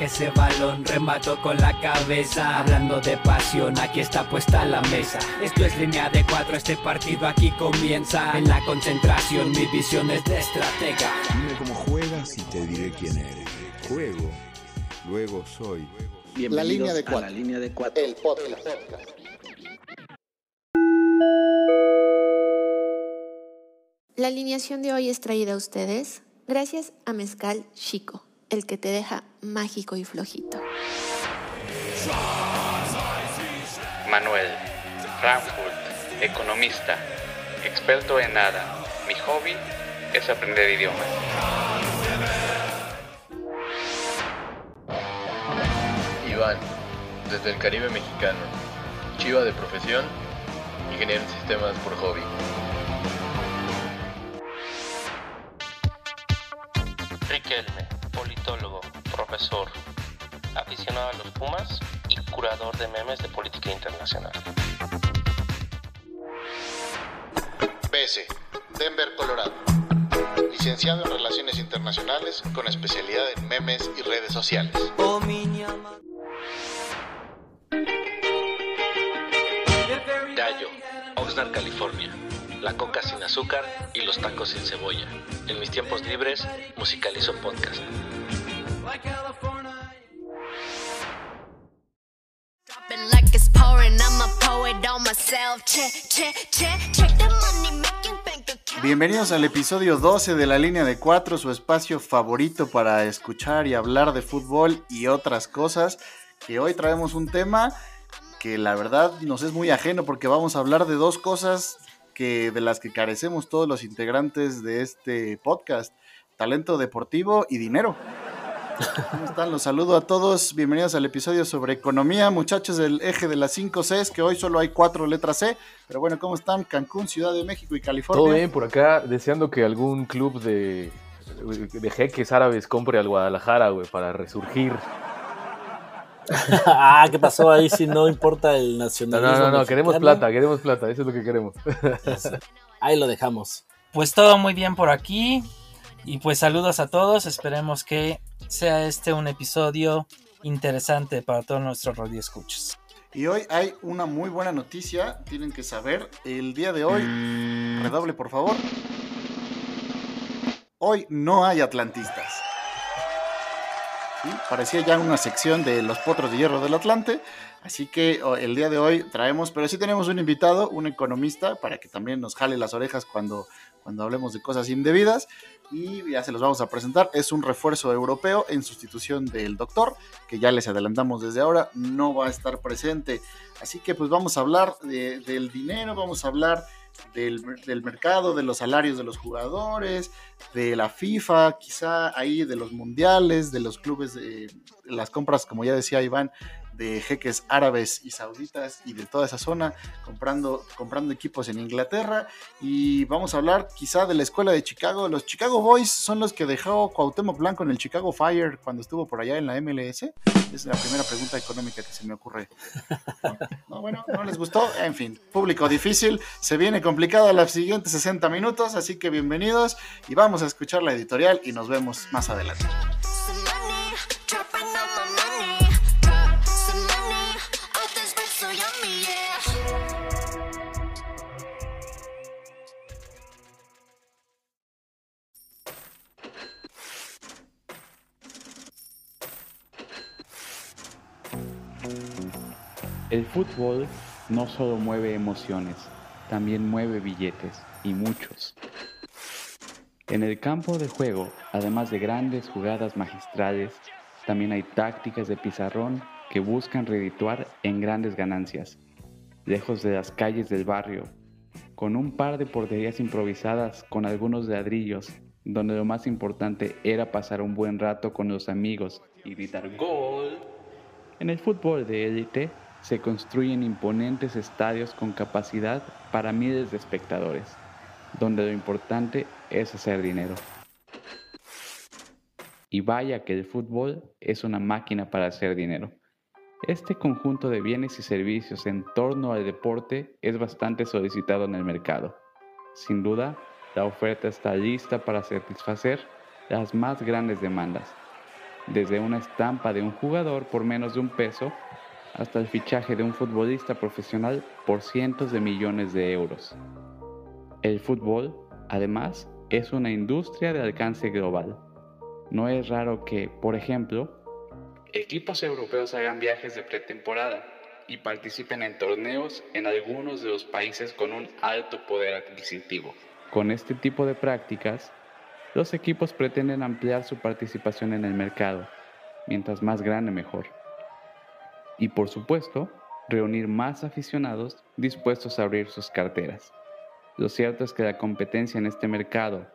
ese balón, remato con la cabeza. Hablando de pasión, aquí está puesta la mesa. Esto es línea de cuatro, este partido aquí comienza. En la concentración, mi visión es de estratega. Dime cómo juegas y te diré quién eres. Juego, luego soy. la línea de cuatro. la línea de cuatro. El podcast. La alineación de hoy es traída a ustedes gracias a Mezcal Chico, el que te deja mágico y flojito. Manuel, Frankfurt, economista, experto en nada. Mi hobby es aprender idiomas. Iván, desde el Caribe mexicano, chiva de profesión, ingeniero en sistemas por hobby. Aficionado a los Pumas y curador de memes de política internacional. BS, Denver, Colorado. Licenciado en Relaciones Internacionales con especialidad en memes y redes sociales. Gallo, Oxnard, California. La coca sin azúcar y los tacos sin cebolla. En mis tiempos libres, musicalizo podcast. Bienvenidos al episodio 12 de la línea de 4, su espacio favorito para escuchar y hablar de fútbol y otras cosas. Que hoy traemos un tema que la verdad nos es muy ajeno porque vamos a hablar de dos cosas que de las que carecemos todos los integrantes de este podcast, talento deportivo y dinero. ¿Cómo están? Los saludo a todos. Bienvenidos al episodio sobre economía, muchachos del eje de las 5 Cs, que hoy solo hay cuatro letras C. Pero bueno, ¿cómo están? Cancún, Ciudad de México y California. Todo bien por acá, deseando que algún club de, de jeques árabes compre al Guadalajara, güey, para resurgir. ah, ¿qué pasó ahí si no importa el nacionalismo? No, no, no, queremos plata, queremos plata, eso es lo que queremos. ahí lo dejamos. Pues todo muy bien por aquí. Y pues saludos a todos, esperemos que sea este un episodio interesante para todos nuestros radioescuchos. Y hoy hay una muy buena noticia, tienen que saber, el día de hoy, redoble por favor, hoy no hay atlantistas. Parecía ya una sección de los potros de hierro del Atlante, así que el día de hoy traemos, pero sí tenemos un invitado, un economista, para que también nos jale las orejas cuando, cuando hablemos de cosas indebidas y ya se los vamos a presentar. Es un refuerzo europeo en sustitución del doctor, que ya les adelantamos desde ahora, no va a estar presente. Así que pues vamos a hablar de, del dinero, vamos a hablar del, mercado, de los salarios de los jugadores, de la FIFA, quizá ahí de los mundiales, de los clubes, de las compras, como ya decía Iván, de jeques árabes y sauditas y de toda esa zona, comprando, comprando equipos en Inglaterra. Y vamos a hablar quizá de la escuela de Chicago. Los Chicago Boys son los que dejó Cuauhtémoc Blanco en el Chicago Fire cuando estuvo por allá en la MLS. Es la primera pregunta económica que se me ocurre. No, bueno, no les gustó. En fin, público difícil. Se viene complicado los siguientes 60 minutos, así que bienvenidos y vamos a escuchar la editorial y nos vemos más adelante. El fútbol no solo mueve emociones, también mueve billetes, y muchos. En el campo de juego, además de grandes jugadas magistrales, también hay tácticas de pizarrón que buscan redituar en grandes ganancias, lejos de las calles del barrio, con un par de porterías improvisadas con algunos ladrillos, donde lo más importante era pasar un buen rato con los amigos y gritar gol. En el fútbol de élite, se construyen imponentes estadios con capacidad para miles de espectadores, donde lo importante es hacer dinero. Y vaya que el fútbol es una máquina para hacer dinero. Este conjunto de bienes y servicios en torno al deporte es bastante solicitado en el mercado. Sin duda, la oferta está lista para satisfacer las más grandes demandas. desde una estampa de un jugador por menos de un peso hasta el fichaje de un futbolista profesional por cientos de millones de euros. El fútbol, además, es una industria de alcance global. No es raro que, por ejemplo, equipos europeos hagan viajes de pretemporada y participen en torneos en algunos de los países con un alto poder adquisitivo. Con este tipo de prácticas, los equipos pretenden ampliar su participación en el mercado, mientras más grande mejor. Y por supuesto, reunir más aficionados dispuestos a abrir sus carteras. Lo cierto es que la competencia en este mercado,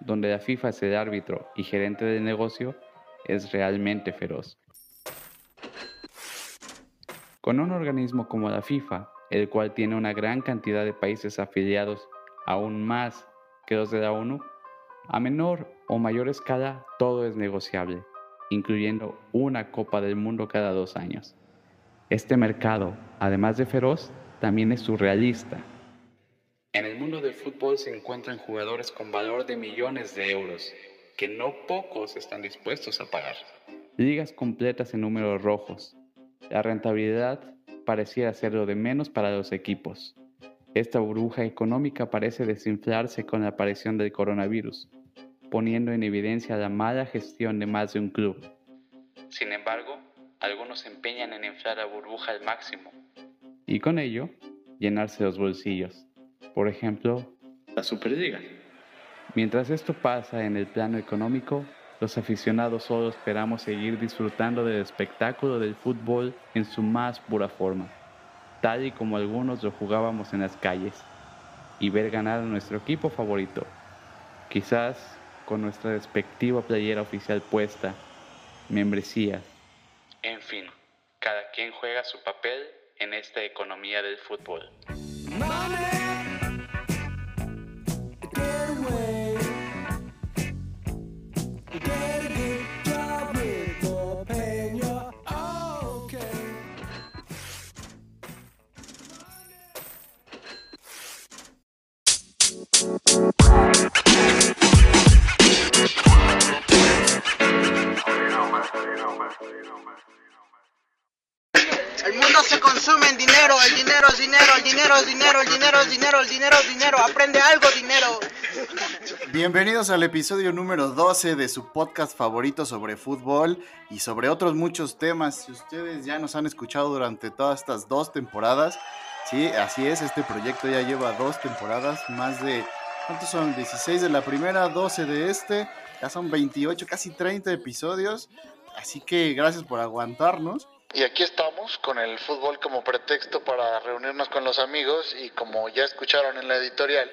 donde la FIFA es el árbitro y gerente del negocio, es realmente feroz. Con un organismo como la FIFA, el cual tiene una gran cantidad de países afiliados, aún más que los de la ONU, a menor o mayor escala todo es negociable, incluyendo una Copa del Mundo cada dos años. Este mercado, además de feroz, también es surrealista. En el mundo del fútbol se encuentran jugadores con valor de millones de euros, que no pocos están dispuestos a pagar. Ligas completas en números rojos. La rentabilidad pareciera ser lo de menos para los equipos. Esta burbuja económica parece desinflarse con la aparición del coronavirus, poniendo en evidencia la mala gestión de más de un club. Sin embargo, algunos se empeñan en inflar la burbuja al máximo y con ello llenarse los bolsillos. Por ejemplo, la Superliga. Mientras esto pasa en el plano económico, los aficionados solo esperamos seguir disfrutando del espectáculo del fútbol en su más pura forma tal y como algunos lo jugábamos en las calles, y ver ganar a nuestro equipo favorito, quizás con nuestra respectiva playera oficial puesta, membresías. Fin, cada quien juega su papel en esta economía del fútbol. Bienvenidos al episodio número 12 de su podcast favorito sobre fútbol y sobre otros muchos temas. Si ustedes ya nos han escuchado durante todas estas dos temporadas, sí, así es, este proyecto ya lleva dos temporadas, más de, ¿cuántos son? 16 de la primera, 12 de este, ya son 28, casi 30 episodios. Así que gracias por aguantarnos. Y aquí estamos con el fútbol como pretexto para reunirnos con los amigos y como ya escucharon en la editorial.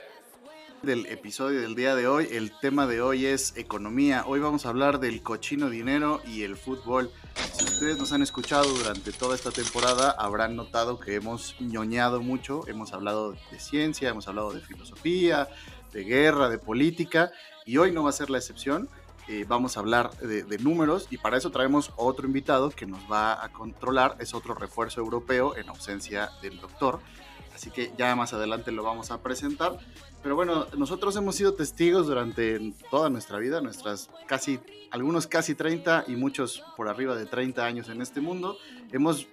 Del episodio del día de hoy, el tema de hoy es economía. Hoy vamos a hablar del cochino dinero y el fútbol. Si ustedes nos han escuchado durante toda esta temporada, habrán notado que hemos ñoñado mucho. Hemos hablado de ciencia, hemos hablado de filosofía, de guerra, de política, y hoy no va a ser la excepción. Eh, vamos a hablar de, de, números y para eso traemos otro invitado que nos va a controlar, es otro refuerzo europeo en ausencia del doctor, así que ya más adelante lo vamos a presentar. Pero bueno, nosotros hemos sido testigos durante toda nuestra vida, nuestras casi, algunos casi 30 y muchos por arriba de 30 años en este mundo. Hemos,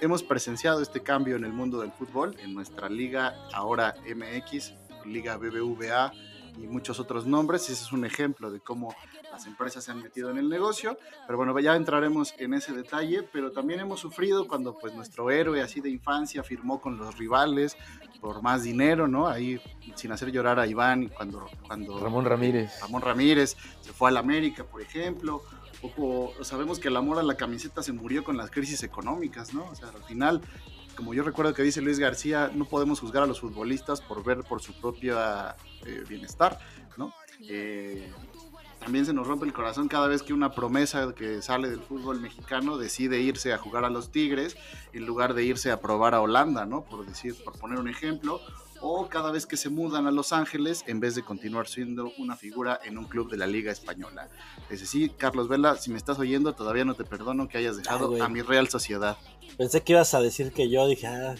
hemos presenciado este cambio en el mundo del fútbol, en nuestra liga ahora MX, Liga BBVA y muchos otros nombres. Ese es un ejemplo de cómo las empresas se han metido en el negocio, pero bueno, ya entraremos en ese detalle, pero también hemos sufrido cuando pues nuestro héroe así de infancia firmó con los rivales por más dinero, ¿no? Ahí sin hacer llorar a Iván cuando... cuando Ramón Ramírez. Ramón Ramírez se fue al América, por ejemplo. O, o, sabemos que el amor a la camiseta se murió con las crisis económicas, ¿no? O sea, al final, como yo recuerdo que dice Luis García, no podemos juzgar a los futbolistas por ver por su propio eh, bienestar, ¿no? Eh, también se nos rompe el corazón cada vez que una promesa que sale del fútbol mexicano decide irse a jugar a los Tigres en lugar de irse a probar a Holanda, ¿no? Por decir, por poner un ejemplo, o cada vez que se mudan a Los Ángeles en vez de continuar siendo una figura en un club de la Liga Española. Es decir, Carlos Vela, si me estás oyendo, todavía no te perdono que hayas dejado Ay, a mi Real Sociedad. Pensé que ibas a decir que yo dije, ah,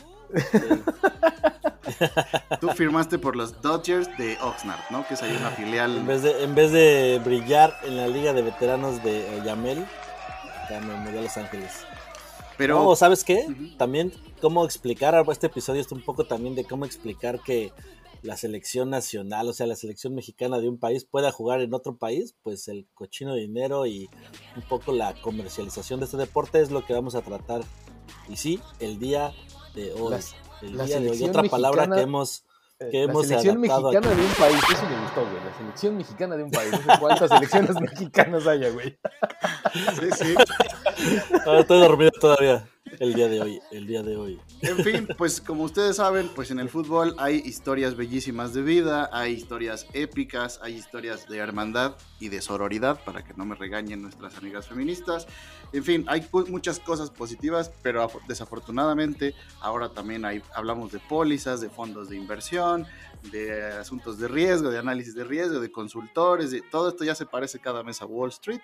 Tú firmaste por los Dodgers de Oxnard, ¿no? Que es ahí una filial. en vez, de, en vez de brillar en la liga de veteranos de eh, Yamel, mexicano, me voy a Los Ángeles. Pero, No, ¿sabes qué? También cómo explicar, este episodio es un poco también de cómo explicar que la selección nacional, o sea, la selección mexicana de un país pueda jugar en otro país, pues el cochino de dinero y un poco la comercialización de este deporte es lo que vamos a tratar. Y sí, el día de hoy. Las- el la día de hoy. selección Otra palabra mexicana- que hemos, Eh, que la hemos selección adaptado mexicana aquí. de un país, eso me gustó, güey. La selección mexicana de un país. No sé cuántas selecciones mexicanas haya, güey. Sí, sí. Ah, estoy dormido todavía. El día de hoy, el día de hoy. En fin, pues como ustedes saben, pues en el fútbol hay historias bellísimas de vida, hay historias épicas, hay historias de hermandad y de sororidad, para que no me regañen nuestras amigas feministas. En fin, hay muchas cosas positivas, pero af- desafortunadamente ahora también hay, hablamos de pólizas, de fondos de inversión, de asuntos de riesgo, de análisis de riesgo, de consultores, de, todo esto ya se parece cada mes a Wall Street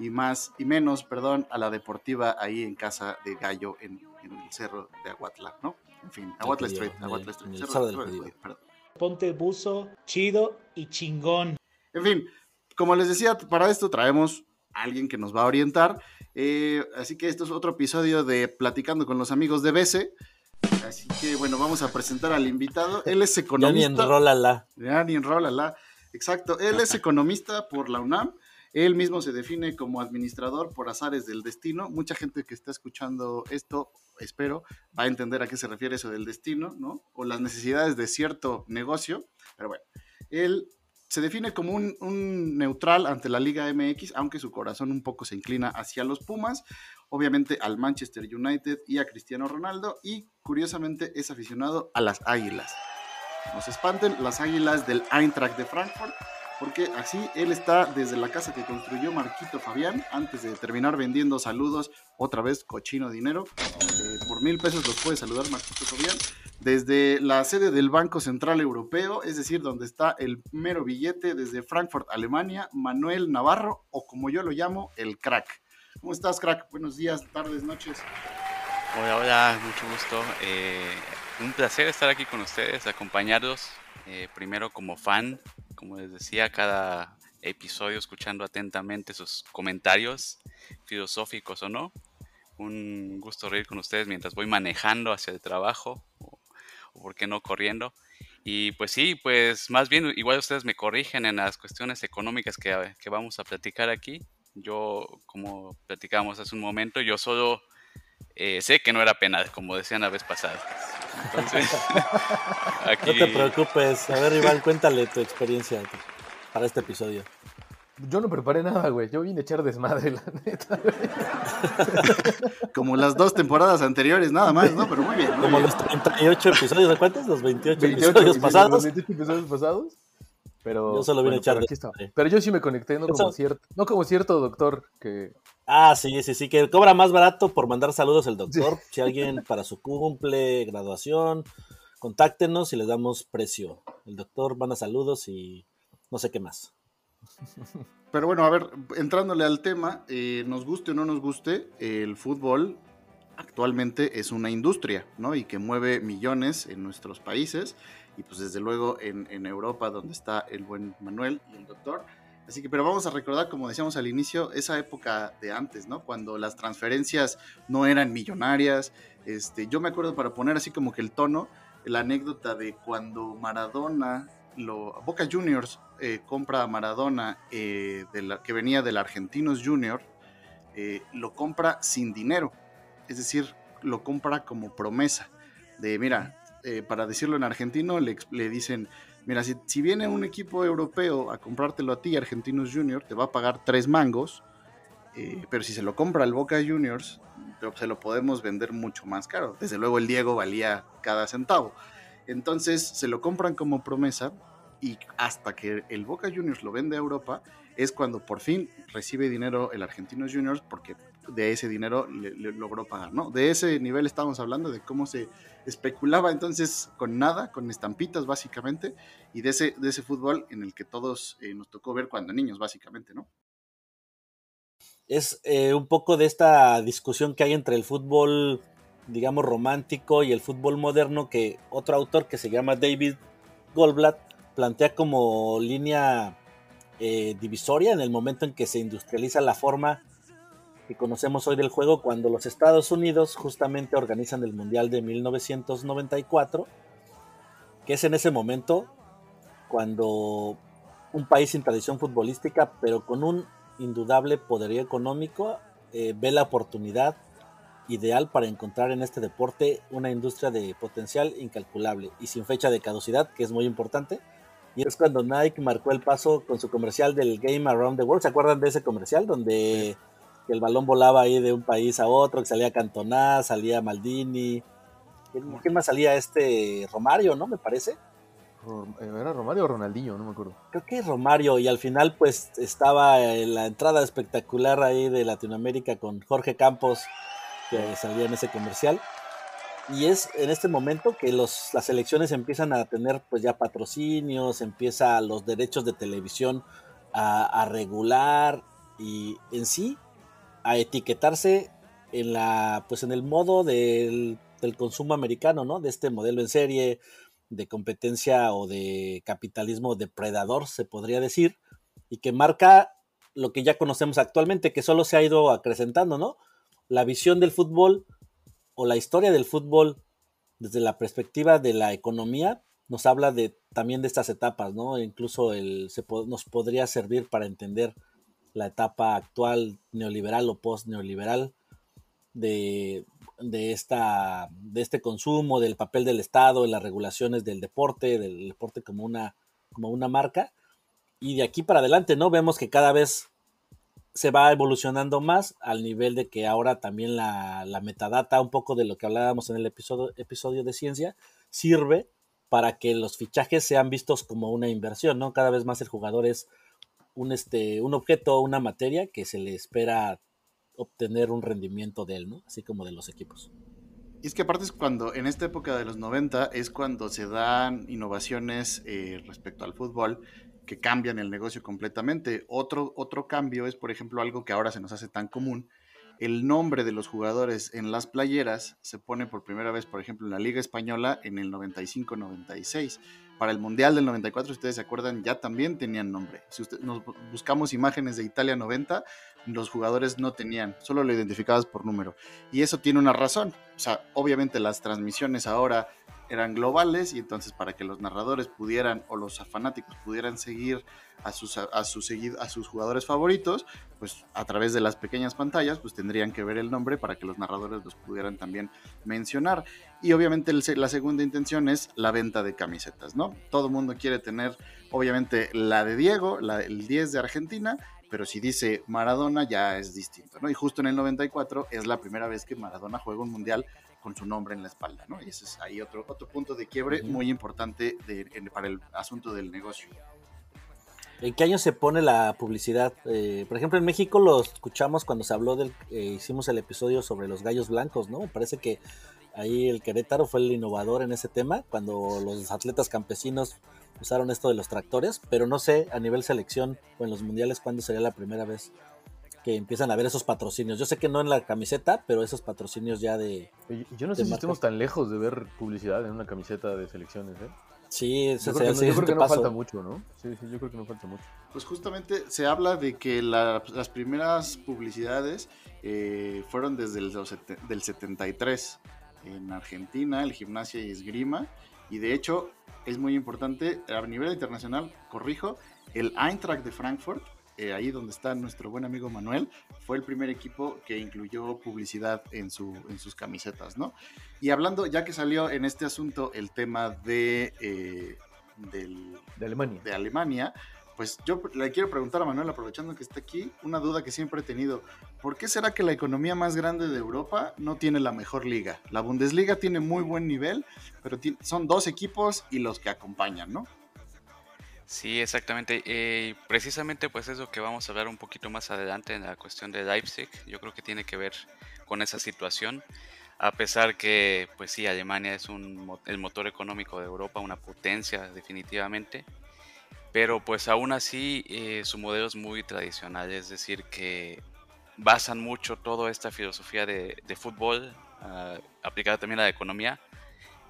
y más y menos, perdón, a la deportiva ahí en casa de Gallo en, en el cerro de Aguatla, ¿no? En fin, Aguatla Street, Aguatla Street, el cerro- del cerro del perdón. Ponte buzo, chido y chingón. En fin, como les decía, para esto traemos a alguien que nos va a orientar. eh, así que esto es otro episodio de Platicando con los amigos de BC. Así que bueno, vamos a presentar al invitado. Él es Ya ni economista. enrólala. Ya ni enrólala. Exacto. Él es economista por la UNAM. Él mismo se define como administrador por azares del destino. Mucha gente que está escuchando esto, espero, va a entender a qué se refiere eso del destino, ¿no? O las necesidades de cierto negocio. Pero bueno, él se define como un, neutral ante la Liga MX, aunque su corazón un poco se inclina hacia los Pumas, obviamente al Manchester United y a Cristiano Ronaldo, y curiosamente es aficionado a las Águilas. Nos espanten las Águilas del Eintracht de Frankfurt, porque así él está desde la casa que construyó Marquito Fabián, antes de terminar vendiendo saludos, otra vez cochino dinero, eh, por mil pesos los puede saludar Marquito Fabián, desde la sede del Banco Central Europeo, es decir, donde está el mero billete, desde Frankfurt, Alemania, Manuel Navarro, o como yo lo llamo, el crack. ¿Cómo estás, crack? Buenos días, tardes, noches. Hola, hola, mucho gusto. Eh, un placer estar aquí con ustedes, acompañarlos. eh, primero como fan, como les decía, cada episodio escuchando atentamente sus comentarios, filosóficos o no. Un gusto reír con ustedes mientras voy manejando hacia el trabajo o, o por qué no corriendo. Y pues sí, pues más bien igual ustedes me corrigen en las cuestiones económicas que, que vamos a platicar aquí. Yo, como platicábamos hace un momento, yo solo eh, sé que no era penal, como decían la vez pasada. Entonces, aquí... No te preocupes. A ver, Iván, cuéntale tu experiencia para este episodio. Yo no preparé nada, güey. Yo vine a echar desmadre, la neta. güey. Como las dos temporadas anteriores, nada más, ¿no? Pero muy bien. muy Como bien. los 38 episodios, ¿de cuántos? Los 28, 28 episodios pasados. los 28 episodios pasados. Pero, Yo solo vine a echar pero. Pero yo sí me conecté, no como cierto, no como cierto doctor que Ah, sí, sí, sí, que cobra más barato por mandar saludos el doctor. Si alguien para su cumple, graduación, contáctenos y les damos precio. El doctor manda saludos y no sé qué más. Pero bueno, a ver, entrándole al tema, eh, nos guste o no nos guste, el fútbol actualmente es una industria, ¿no? Y que mueve millones en nuestros países y pues desde luego en, en Europa donde está el buen Manuel y el doctor. Así que, pero vamos a recordar, como decíamos al inicio, esa época de antes, ¿no? Cuando las transferencias no eran millonarias. Este, yo me acuerdo para poner así como que el tono, la anécdota de cuando Maradona, lo, Boca Juniors eh, compra a Maradona, eh, de la, que venía del Argentinos Junior, eh, lo compra sin dinero. Es decir, lo compra como promesa. De, mira, eh, para decirlo en argentino, le, le dicen, mira, si, si viene un equipo europeo a comprártelo a ti, Argentinos Junior, te va a pagar tres mangos, eh, pero si se lo compra al Boca Juniors, se lo podemos vender mucho más caro. Desde luego el Diego valía cada centavo. Entonces se lo compran como promesa y hasta que el Boca Juniors lo vende a Europa es cuando por fin recibe dinero el Argentinos Juniors porque de ese dinero le, logró pagar, ¿no? De ese nivel estamos hablando de cómo se especulaba entonces con nada, con estampitas básicamente, y de ese, de ese fútbol en el que todos eh, nos tocó ver cuando niños básicamente, ¿no? Es eh, un poco de esta discusión que hay entre el fútbol, digamos, romántico y el fútbol moderno que otro autor que se llama David Goldblatt plantea como línea eh, divisoria en el momento en que se industrializa la forma que conocemos hoy del juego cuando los Estados Unidos justamente organizan el Mundial de 1994, que es en ese momento cuando un país sin tradición futbolística, pero con un indudable poderío económico, eh, ve la oportunidad ideal para encontrar en este deporte una industria de potencial incalculable y sin fecha de caducidad, que es muy importante. Y es cuando Nike marcó el paso con su comercial del Game Around the World. ¿Se acuerdan de ese comercial? Donde el balón volaba ahí de un país a otro, que salía Cantona, salía Maldini. ¿Quién más salía? Este Romario, ¿no? Me parece. Eh, ¿Era Romario o Ronaldinho? No me acuerdo. Creo que Romario. Y al final, pues estaba la entrada espectacular ahí de Latinoamérica con Jorge Campos, que salía en ese comercial. Y es en este momento que los, las elecciones empiezan a tener pues ya patrocinios, empieza los derechos de televisión a, regular y en sí a etiquetarse en la pues en el modo del, del, consumo americano, ¿no? De este modelo en serie de competencia o de capitalismo depredador, se podría decir, y que marca lo que ya conocemos actualmente, que solo se ha ido acrecentando, ¿no? La visión del fútbol o la historia del fútbol desde la perspectiva de la economía nos habla de también de estas etapas, ¿no? Incluso el, se, nos podría servir para entender la etapa actual neoliberal o post-neoliberal de, de, esta, de este consumo, del papel del Estado en las regulaciones del deporte, del deporte como una, como una marca. Y de aquí para adelante, ¿no? Vemos que cada vez se va evolucionando más al nivel de que ahora también la, metadata, un poco de lo que hablábamos en el episodio, episodio de ciencia, sirve para que los fichajes sean vistos como una inversión, ¿no? Cada vez más el jugador es un, este, un objeto, una materia que se le espera obtener un rendimiento de él, ¿no? Así como de los equipos. Y es que aparte es cuando, en esta época de los 90, es cuando se dan innovaciones eh, respecto al fútbol que cambian el negocio completamente. Otro, otro cambio es, por ejemplo, algo que ahora se nos hace tan común. El nombre de los jugadores en las playeras se pone por primera vez, por ejemplo, en la Liga Española en el 95-96. Para el Mundial del 94, si ustedes se acuerdan, ya también tenían nombre. Si usted, nos buscamos imágenes de Italia 90, los jugadores no tenían, solo lo identificabas por número. Y eso tiene una razón. O sea, obviamente las transmisiones ahora eran globales y entonces para que los narradores pudieran o los fanáticos pudieran seguir a sus, a, sus, a sus jugadores favoritos, pues a través de las pequeñas pantallas, pues tendrían que ver el nombre para que los narradores los pudieran también mencionar. Y obviamente la segunda intención es la venta de camisetas, ¿no? Todo el mundo quiere tener, obviamente, la de Diego, la, el 10 de Argentina, pero si dice Maradona ya es distinto, ¿no? Y justo en el 94 es la primera vez que Maradona juega un mundial con su nombre en la espalda, ¿no? Y ese es ahí otro, otro punto de quiebre muy importante para el asunto del negocio. ¿En qué año se pone la publicidad? Eh, por ejemplo, en México lo escuchamos cuando se habló del, eh, hicimos el episodio sobre los gallos blancos, ¿no? Parece que ahí el Querétaro fue el innovador en ese tema, cuando los atletas campesinos usaron esto de los tractores, pero no sé a nivel selección o en los mundiales cuándo sería la primera vez que empiezan a ver esos patrocinios. Yo sé que no en la camiseta, pero esos patrocinios ya de. Yo no sé si estemos tan lejos de ver publicidad en una camiseta de selecciones, ¿eh? Sí, eso yo creo, que, no, yo creo que no falta mucho, ¿no? Sí, sí, yo creo que no falta mucho. Pues justamente se habla de que las primeras publicidades eh, fueron desde el del 73 en Argentina, el gimnasia y esgrima. Y de hecho, es muy importante, a nivel internacional, corrijo, el Eintracht de Frankfurt eh, ahí donde está nuestro buen amigo Manuel, fue el primer equipo que incluyó publicidad en, su, en sus camisetas, ¿no? Y hablando, ya que salió en este asunto el tema de, eh, de Alemania. De Alemania, pues yo le quiero preguntar a Manuel, aprovechando que está aquí, una duda que siempre he tenido. ¿Por qué será que la economía más grande de Europa no tiene la mejor liga? La Bundesliga tiene muy buen nivel, pero son dos equipos y los que acompañan, ¿no? Sí, exactamente. Eh, precisamente pues eso que vamos a hablar un poquito más adelante en la cuestión de Leipzig, yo creo que tiene que ver con esa situación. A pesar que, pues sí, Alemania es un, el motor económico de Europa, una potencia definitivamente, pero pues aún así eh, su modelo es muy tradicional, es decir, que basan mucho toda esta filosofía de, fútbol, ah, aplicada también a la economía,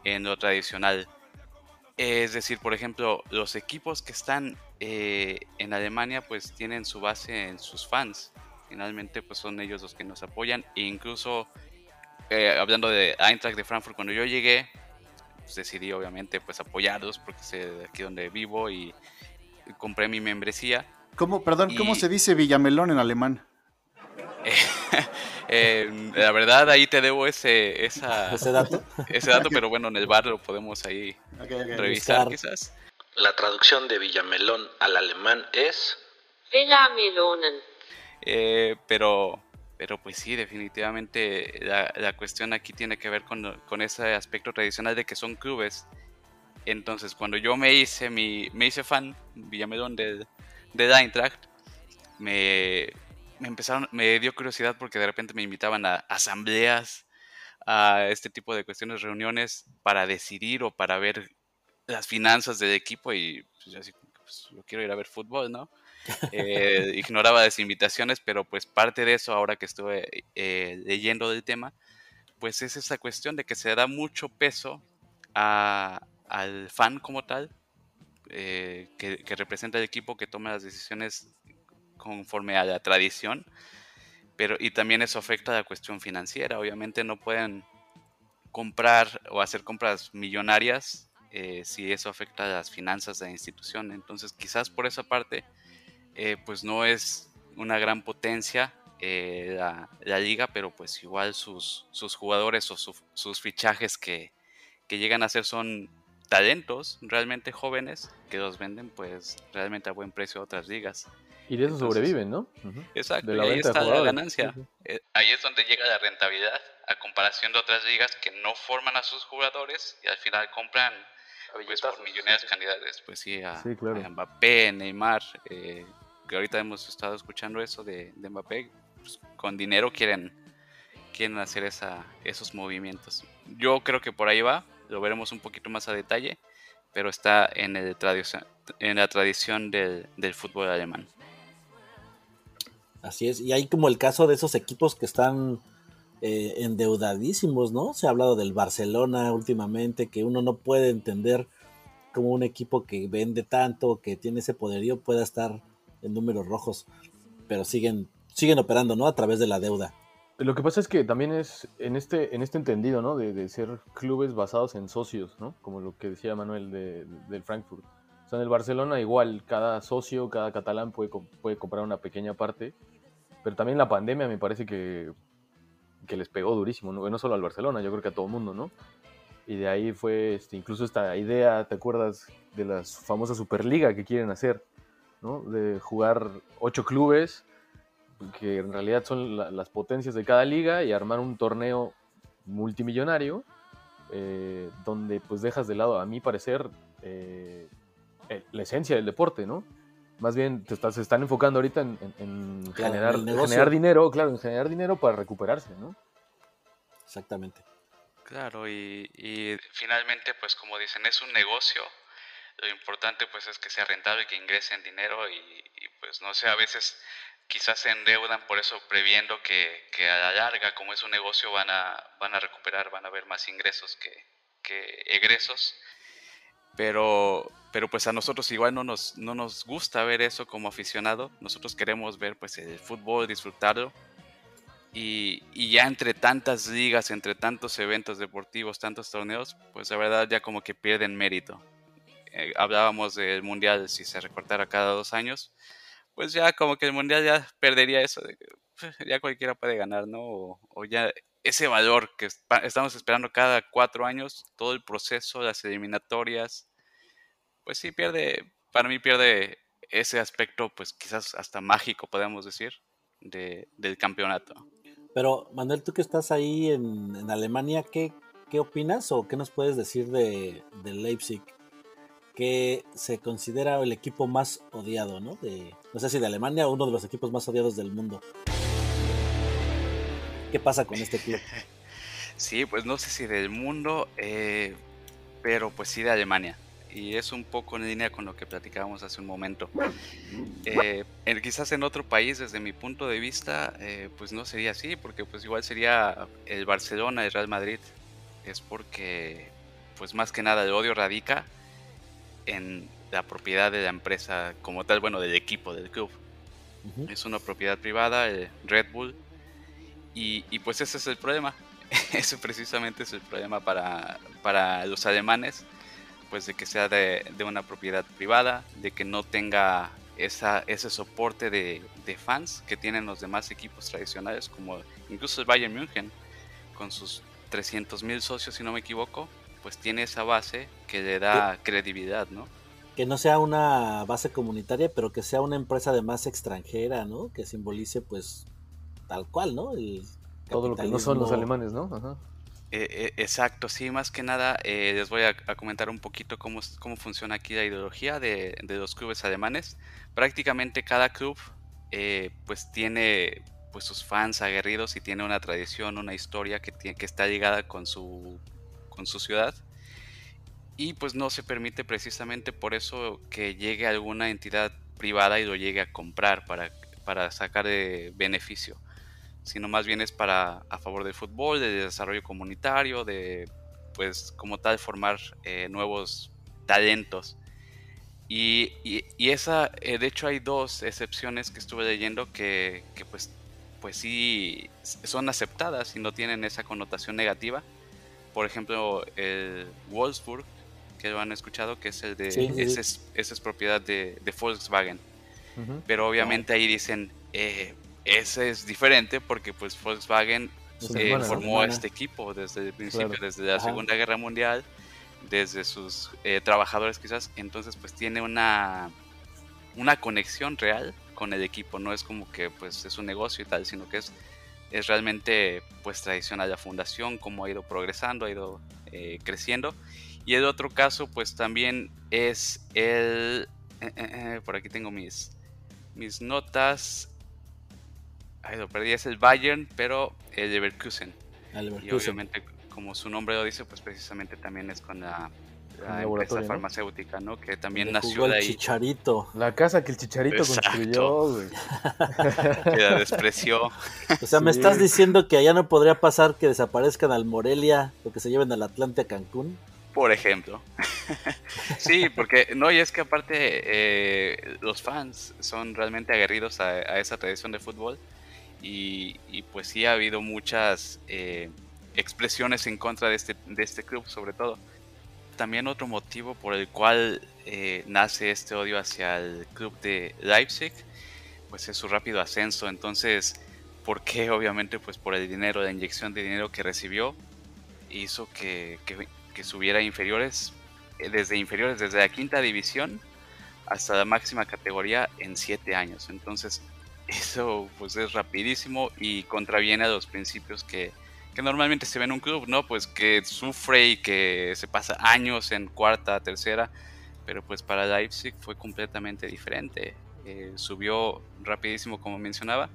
en lo tradicional. Es decir, por ejemplo, los equipos que están eh, en Alemania pues tienen su base en sus fans. Finalmente, pues son ellos los que nos apoyan. E incluso, eh, hablando de Eintracht de Frankfurt, cuando yo llegué, pues decidí obviamente pues apoyarlos porque es de aquí donde vivo y, y compré mi membresía. ¿Cómo, perdón, ¿cómo se dice Villamelón en alemán? Eh, la verdad, ahí te debo ese, esa, ¿Ese dato? ese dato, pero bueno, en el bar lo podemos ahí revisar Buscar. quizás. La traducción de Villamelón al alemán es Villamelonen. Eh, pero, pero pues sí, definitivamente la, la cuestión aquí tiene que ver con, con ese aspecto tradicional de que son clubes. Entonces, cuando yo me hice mi, me hice fan, Villamelón del, del Eintracht, me, me empezaron, me dio curiosidad porque de repente me invitaban a asambleas, a este tipo de cuestiones, reuniones para decidir o para ver las finanzas del equipo y pues, pues, yo quiero ir a ver fútbol, ¿no? Eh, ignoraba las invitaciones, pero pues parte de eso, ahora que estuve eh, leyendo del tema, pues es esa cuestión de que se da mucho peso a- al fan como tal, eh, que, que representa el equipo que toma las decisiones conforme a la tradición, pero y también eso afecta a la cuestión financiera. Obviamente no pueden comprar o hacer compras millonarias eh, si eso afecta a las finanzas de la institución. Entonces quizás por esa parte eh, pues no es una gran potencia eh, la, liga, pero pues igual sus, sus jugadores o su- sus fichajes que, que llegan a ser son talentos realmente jóvenes que los venden pues realmente a buen precio a otras ligas. Y de eso Entonces, sobreviven, ¿no? Exacto, De y la ahí venta de está la jugadores. ganancia. Sí, sí. Eh, ahí es donde llega la rentabilidad, a comparación de otras ligas que no forman a sus jugadores y al final compran pues, por millonarias cantidades, pues sí, a, Sí, claro. a Mbappé, Neymar, eh, que ahorita hemos estado escuchando eso de, de Mbappé, pues, con dinero quieren, quieren hacer esa, esos movimientos. Yo creo que por ahí va, lo veremos un poquito más a detalle, pero está en, el tradición, en la tradición del, del fútbol alemán. Así es, y hay como el caso de esos equipos que están eh, endeudadísimos, ¿no? Se ha hablado del Barcelona últimamente, que uno no puede entender cómo un equipo que vende tanto, que tiene ese poderío, pueda estar en números rojos, pero siguen, siguen operando, ¿no? A través de la deuda. Lo que pasa es que también es en este, en este entendido, ¿no? De, ser clubes basados en socios, ¿no? Como lo que decía Manuel de- del Frankfurt. O sea, en el Barcelona igual, cada socio, cada catalán puede, puede comprar una pequeña parte. Pero también la pandemia me parece que, que les pegó durísimo, ¿no? No solo al Barcelona, yo creo que a todo el mundo, ¿no? Y de ahí fue este, incluso esta idea, ¿te acuerdas de la famosa Superliga que quieren hacer? ¿no? De jugar ocho clubes que en realidad son la- las potencias de cada liga y armar un torneo multimillonario eh, donde pues dejas de lado, a mi parecer, eh, la esencia del deporte, ¿no? Más bien te estás, se están enfocando ahorita en, en- en Claro, generar, dinero, claro, en generar dinero para recuperarse, ¿no? Exactamente. Claro, y, y finalmente, pues como dicen, es un negocio. Lo importante pues es que sea rentable, que ingresen dinero y, y, pues no sé, a veces quizás se endeudan por eso previendo que, que a la larga, como es un negocio, van a, van a recuperar, van a haber más ingresos que, que egresos. Pero, pero pues a nosotros igual no nos, no nos gusta ver eso como aficionado. Nosotros queremos ver pues el fútbol, disfrutarlo. Y, y ya entre tantas ligas, entre tantos eventos deportivos, tantos torneos, pues la verdad ya como que pierden mérito. Eh, hablábamos del mundial si se recortara cada dos años, pues ya como que el mundial ya perdería eso, pues, ya cualquiera puede ganar, ¿no? O ya ese valor que estamos esperando cada cuatro años, todo el proceso, las eliminatorias, pues sí pierde, para mí pierde ese aspecto, pues quizás hasta mágico, podemos decir, de, del campeonato. Pero Manuel, tú que estás ahí en, en Alemania, ¿qué, ¿qué opinas o qué nos puedes decir de, de Leipzig? Que se considera el equipo más odiado, ¿no? De, no sé si de Alemania o uno de los equipos más odiados del mundo. ¿Qué pasa con este club? Sí, pues no sé si del mundo, eh, pero pues sí de Alemania. Y es un poco en línea con lo que platicábamos hace un momento. Eh, en- quizás en otro país, desde mi punto de vista, eh, pues no sería así, porque pues igual sería el Barcelona, el Real Madrid. Es porque, pues más que nada, el odio radica en la propiedad de la empresa como tal, bueno, del equipo, del club. Es una propiedad privada, Red Bull. Y, y, pues ese es el problema. Ese precisamente es el problema para, para los alemanes, pues de que sea de, de, una propiedad privada, de que no tenga esa, ese soporte de, de fans que tienen los demás equipos tradicionales, como incluso el Bayern München, con sus 300 mil socios, si no me equivoco, pues tiene esa base que le da credibilidad, ¿no? Que no sea una base comunitaria, pero que sea una empresa de más extranjera, ¿no? Que simbolice, pues, tal cual, ¿no? El Todo lo que no son los alemanes, ¿no? Ajá. Eh, eh, exacto, sí, más que nada eh, les voy a, a, comentar un poquito cómo, cómo funciona aquí la ideología de, de los clubes alemanes. Prácticamente cada club eh, pues tiene pues sus fans aguerridos y tiene una tradición, una historia que, tiene, que está ligada con su, con su ciudad. Y pues no se permite precisamente por eso que llegue alguna entidad privada y lo llegue a comprar para, para sacar de beneficio, sino más bien es para a favor del fútbol, del desarrollo comunitario, de pues como tal formar eh, nuevos talentos. Y, y, y esa, eh, de hecho hay dos excepciones que estuve leyendo que, que pues pues sí son aceptadas y no tienen esa connotación negativa. Por ejemplo, el Wolfsburg, que lo han escuchado, que es el de. Sí, sí, ese, es, ese, es, propiedad de, de Volkswagen. Uh -huh. Pero obviamente ahí dicen. Eh, ese es diferente porque pues Volkswagen eh, formó este equipo desde el principio, claro. desde la Ajá. Segunda Guerra Mundial, desde sus eh, trabajadores quizás, entonces pues tiene una, una conexión real con el equipo, no es como que pues es un negocio y tal, sino que es, es realmente pues tradición a la fundación, cómo ha ido progresando, ha ido eh, creciendo. Y el otro caso pues también es el, por aquí tengo mis, mis notas, Ay, lo perdí, es el Bayern, pero el Leverkusen. El Leverkusen. Y obviamente como su nombre lo dice, pues precisamente también es con la la empresa farmacéutica, ¿no? Que también Le nació de el ahí. Chicharito. La casa que el Chicharito Exacto. construyó, güey. que la despreció. O sea, me estás diciendo que allá no podría pasar que desaparezcan al Morelia o que se lleven al Atlante a Cancún. Por ejemplo. sí, porque no, y es que aparte eh, los fans son realmente aguerridos a, a, esa tradición de fútbol y, pues sí ha habido muchas eh, expresiones en contra de este, de este club sobre todo también otro motivo por el cual eh, nace este odio hacia el club de Leipzig, pues es su rápido ascenso. Entonces, ¿por qué? Obviamente, pues por el dinero, la inyección de dinero que recibió, hizo que, que, que subiera inferiores, eh, desde inferiores, desde la quinta división hasta la máxima categoría en siete años. Entonces, eso pues es rapidísimo y contraviene a los principios que, que normalmente se ve en un club, ¿no? Pues que sufre y que se pasa años en cuarta, tercera, pero pues para Leipzig fue completamente diferente. Eh, subió rapidísimo, como mencionaba.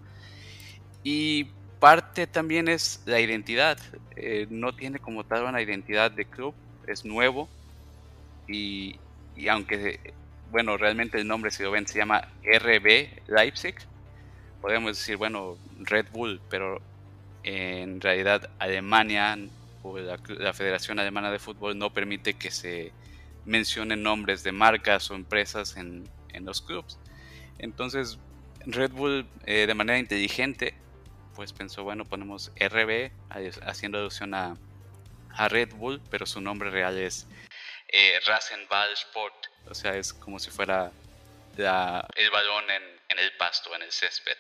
Y parte también es la identidad. Eh, no tiene como tal una identidad de club, es nuevo. Y, y, aunque, bueno, realmente el nombre, si lo ven, se llama RB Leipzig, podemos decir, bueno, Red Bull, pero en realidad Alemania o la, Federación Alemana de Fútbol no permite que se mencionen nombres de marcas o empresas en, en los clubes. Entonces Red Bull eh, de manera inteligente pues pensó, bueno, ponemos RB haciendo alusión a, a Red Bull, pero su nombre real es eh, Rasenball Sport. O sea, es como si fuera el balón en, en el pasto, en el césped.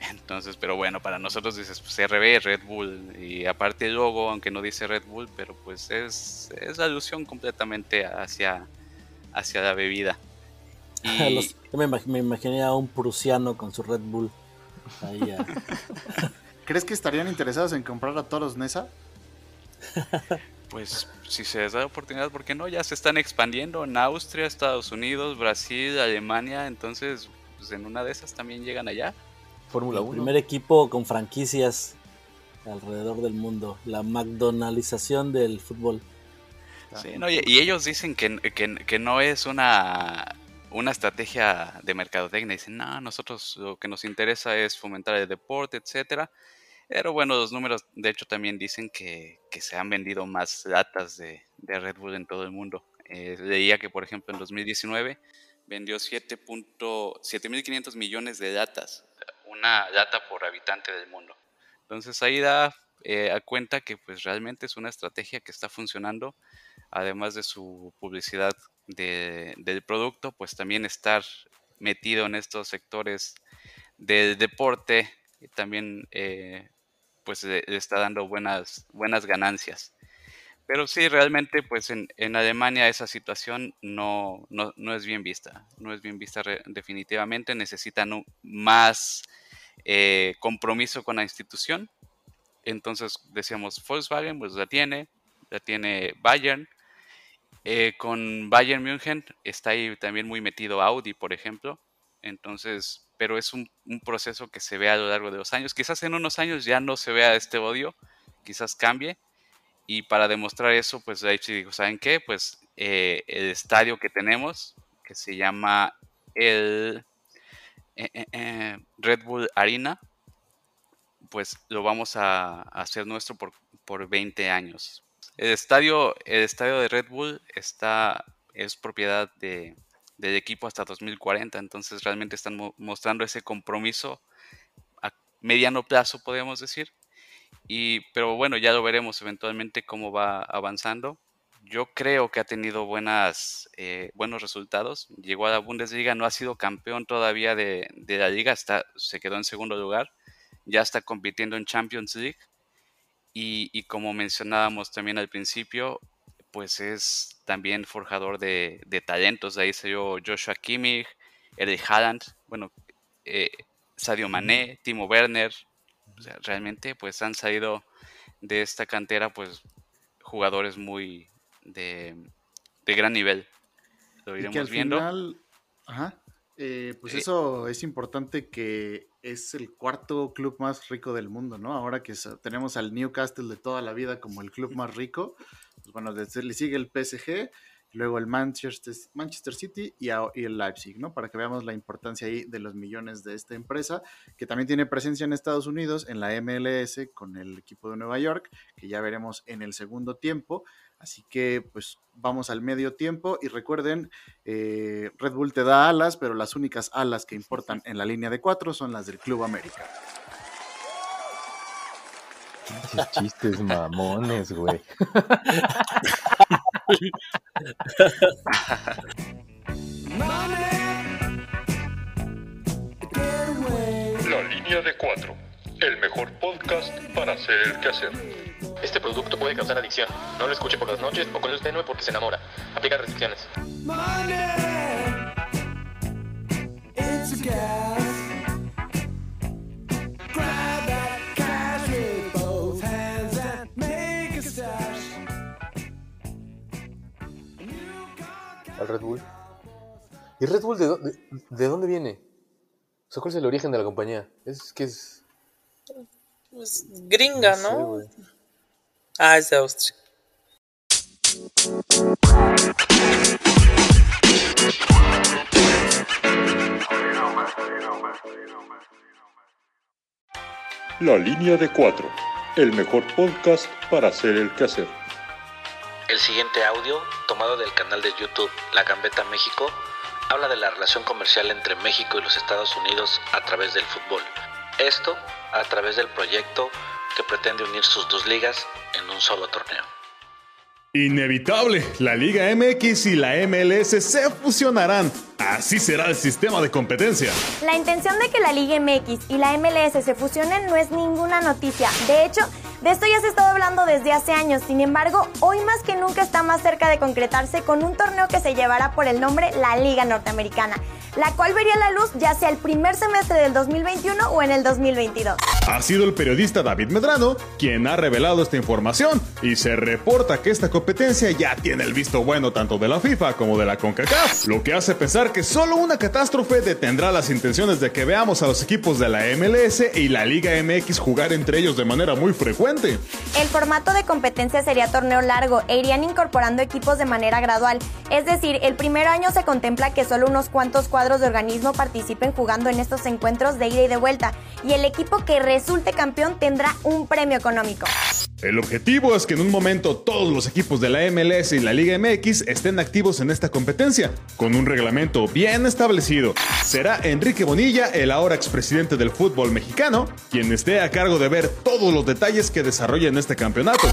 Entonces, pero bueno, para nosotros dices pues, RB, Red Bull, y aparte el logo, aunque no dice Red Bull, pero pues es, es alusión completamente hacia, hacia la bebida. Y... Los, yo me, me, imaginé a un prusiano con su Red Bull. Ahí. ¿Crees que estarían interesados en comprar a Toros Nesa? Pues si se les da la oportunidad, ¿por qué no? Ya se están expandiendo en Austria, Estados Unidos, Brasil, Alemania, entonces pues en una de esas también llegan allá. Fórmula 1. Primer equipo con franquicias alrededor del mundo. La McDonaldización del fútbol. Sí, no, y, y, ellos dicen que, que, que, no es una, una estrategia de mercadotecnia. Dicen, no, nosotros lo que nos interesa es fomentar el deporte, etcétera. Pero bueno, los números de hecho también dicen que, que se han vendido más latas de, de, Red Bull en todo el mundo. Eh, leía que, por ejemplo, en 2019 vendió 7.7500 millones de datas, una data por habitante del mundo. Entonces ahí da eh, a cuenta que pues realmente es una estrategia que está funcionando, además de su publicidad del producto, pues también estar metido en estos sectores del deporte, también eh, pues le, está dando buenas, buenas ganancias. Pero sí, realmente, pues en, Alemania esa situación no, no, es bien vista. No es bien vista definitivamente. Necesitan más eh, compromiso con la institución. Entonces, decíamos, Volkswagen, pues la tiene, la tiene Bayern. Eh, con Bayern München está ahí también muy metido Audi, por ejemplo. Entonces, pero es un, proceso que se ve a lo largo de los años. Quizás en unos años ya no se vea este odio, quizás cambie. Y para demostrar eso, pues Leipzig dijo, ¿saben qué? Pues eh, el estadio que tenemos, que se llama el eh, eh, Red Bull Arena, pues lo vamos a, hacer nuestro por, por 20 años. El estadio, el estadio de Red Bull está, es propiedad de, del equipo hasta 2040. Entonces realmente están mostrando ese compromiso a mediano plazo, podemos decir. Y, pero bueno, ya lo veremos eventualmente cómo va avanzando. Yo creo que ha tenido buenas, eh, buenos resultados. Llegó a la Bundesliga, no ha sido campeón todavía de, la liga, está, se quedó en segundo lugar. Ya está compitiendo en Champions League. Y, y, como mencionábamos también al principio, pues es también forjador de, talentos. De ahí salió Joshua Kimmich, Eric Haaland, bueno, eh, Sadio Mané, Timo Werner. Realmente pues han salido de esta cantera pues jugadores muy de, gran nivel. Lo iremos viendo. ajá, eh, pues eh, eso es importante que es el cuarto club más rico del mundo, ¿no? Ahora que tenemos al Newcastle de toda la vida como el club más rico, pues bueno, le sigue el PSG, luego el Manchester, Manchester City y, el Leipzig, ¿no? Para que veamos la importancia ahí de los millones de esta empresa, que también tiene presencia en Estados Unidos, en la MLS, con el equipo de Nueva York, que ya veremos en el segundo tiempo. Así que pues vamos al medio tiempo y recuerden, eh, Red Bull te da alas, pero las únicas alas que importan en la línea de cuatro son las del Club América. chistes mamones, güey. La línea de cuatro, el mejor podcast para hacer el quehacer. Este producto puede causar adicción. No lo escuche por las noches o con luz tenue porque se enamora. Aplica restricciones. Al Red Bull. ¿Y Red Bull de, dónde viene? O sea, ¿cuál es el origen de la compañía? Es que es. Pues gringa, ¿no? Ah, es de Austria. La línea de cuatro, el mejor podcast para hacer el quehacer. El siguiente audio, tomado del canal de YouTube La Gambeta México, habla de la relación comercial entre México y los Estados Unidos a través del fútbol. Esto a través del proyecto que pretende unir sus dos ligas en un solo torneo. Inevitable, la Liga MX y la MLS se fusionarán. Así será el sistema de competencia. La intención de que la Liga MX y la MLS se fusionen no es ninguna noticia. De hecho, de esto ya se ha estado hablando desde hace años. Sin embargo, hoy más que nunca está más cerca de concretarse con un torneo que se llevará por el nombre la Liga Norteamericana la cual vería la luz ya sea el primer semestre del 2021 o en el 2022. Ha sido el periodista David Medrano quien ha revelado esta información y se reporta que esta competencia ya tiene el visto bueno tanto de la FIFA como de la CONCACAF, lo que hace pensar que solo una catástrofe detendrá las intenciones de que veamos a los equipos de la MLS y la Liga MX jugar entre ellos de manera muy frecuente. El formato de competencia sería torneo largo e irían incorporando equipos de manera gradual, es decir, el primer año se contempla que solo unos cuantos cuadros de organismo participen jugando en estos encuentros de ida y de vuelta y el equipo que resulte campeón tendrá un premio económico. El objetivo es que en un momento todos los equipos de la MLS y la Liga MX estén activos en esta competencia, con un reglamento bien establecido. Será Enrique Bonilla, el ahora expresidente del fútbol mexicano, quien esté a cargo de ver todos los detalles que desarrollen este campeonato.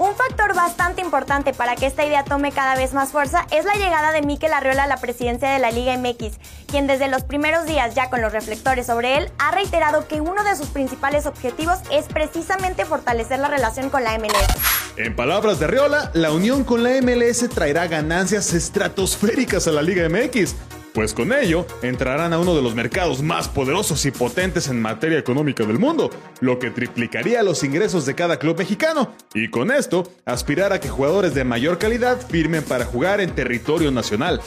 Un factor bastante importante para que esta idea tome cada vez más fuerza es la llegada de Mikel Arriola a la presidencia de la Liga MX, quien desde los primeros días, ya con los reflectores sobre él, ha reiterado que uno de sus principales objetivos es precisamente fortalecer la relación con la MLS. En palabras de Arriola, la unión con la MLS traerá ganancias estratosféricas a la Liga MX, pues con ello entrarán a uno de los mercados más poderosos y potentes en materia económica del mundo, lo que triplicaría los ingresos de cada club mexicano, y con esto aspirar a que jugadores de mayor calidad firmen para jugar en territorio nacional.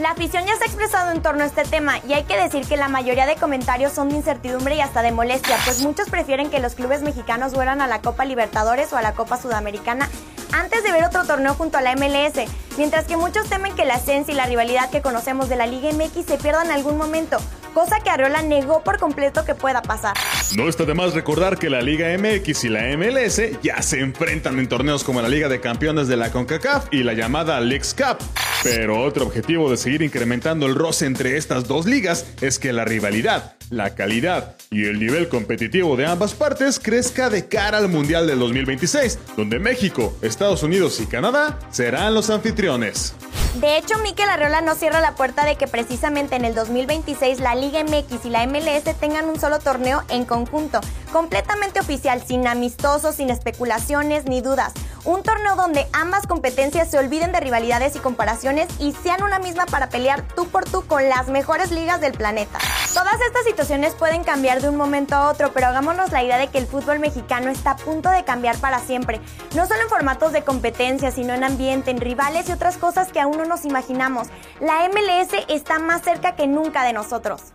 La afición ya se ha expresado en torno a este tema y hay que decir que la mayoría de comentarios son de incertidumbre y hasta de molestia, pues muchos prefieren que los clubes mexicanos vuelan a la Copa Libertadores o a la Copa Sudamericana antes de ver otro torneo junto a la MLS, mientras que muchos temen que la esencia y la rivalidad que conocemos de la Liga MX se pierdan en algún momento, cosa que Arreola negó por completo que pueda pasar. No está de más recordar que la Liga MX y la MLS ya se enfrentan en torneos como la Liga de Campeones de la CONCACAF y la llamada Leagues Cup. Pero otro objetivo de seguir incrementando el roce entre estas dos ligas es que la rivalidad, la calidad y el nivel competitivo de ambas partes crezca de cara al Mundial del 2026, donde México, Estados Unidos y Canadá serán los anfitriones. De hecho, Mikel Arreola no cierra la puerta de que precisamente en el 2026 la Liga MX y la MLS tengan un solo torneo en conjunto, completamente oficial, sin amistosos, sin especulaciones ni dudas. Un torneo donde ambas competencias se olviden de rivalidades y comparaciones y sean una misma para pelear tú por tú con las mejores ligas del planeta. Todas estas situaciones pueden cambiar de un momento a otro, pero hagámonos la idea de que el fútbol mexicano está a punto de cambiar para siempre, no solo en formatos de competencia, sino en ambiente, en rivales y otras cosas que aún no nos imaginamos. La MLS está más cerca que nunca de nosotros.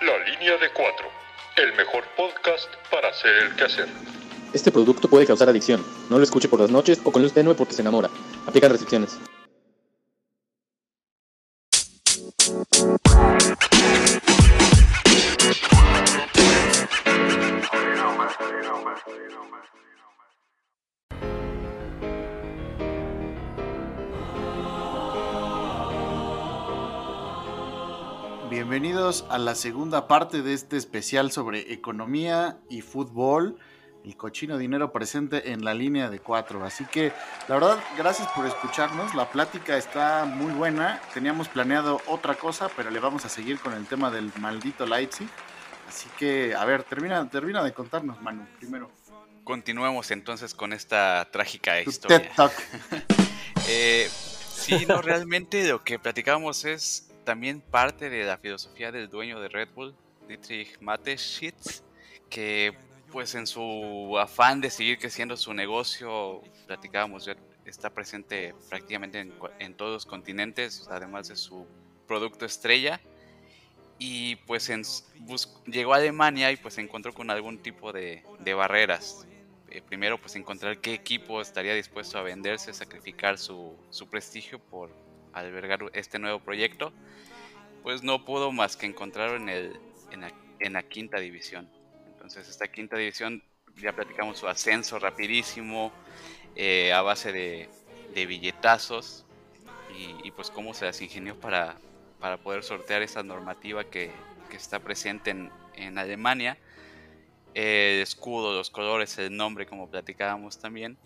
La línea de cuatro, el mejor podcast para hacer el quehacer. Este producto puede causar adicción. No lo escuche por las noches o con luz tenue porque se enamora. Aplican restricciones. Bienvenidos a la segunda parte de este especial sobre economía y fútbol. El cochino dinero presente en la línea de cuatro. Así que, la verdad, gracias por escucharnos. La plática está muy buena. Teníamos planeado otra cosa, pero le vamos a seguir con el tema del maldito Leipzig. Así que, a ver, termina, termina de contarnos, Manu, primero. Continuemos entonces con esta trágica historia. TED Talk. Eh, sí, no, realmente lo que platicábamos es también parte de la filosofía del dueño de Red Bull, Dietrich Mateschitz, que pues en su afán de seguir creciendo su negocio, platicábamos, ya está presente prácticamente en, todos los continentes, además de su producto estrella. Y pues en, llegó a Alemania y pues se encontró con algún tipo de, de barreras. Eh, primero pues encontrar qué equipo estaría dispuesto a venderse, sacrificar su, su prestigio por albergar este nuevo proyecto. Pues no pudo más que encontrarlo en, el, en, la, quinta división. Entonces esta quinta división, ya platicamos su ascenso rapidísimo, eh, a base de, billetazos, y, pues cómo se las ingenió para, para poder sortear esa normativa que, que está presente en, en, Alemania. El escudo, los colores, el nombre, como platicábamos también.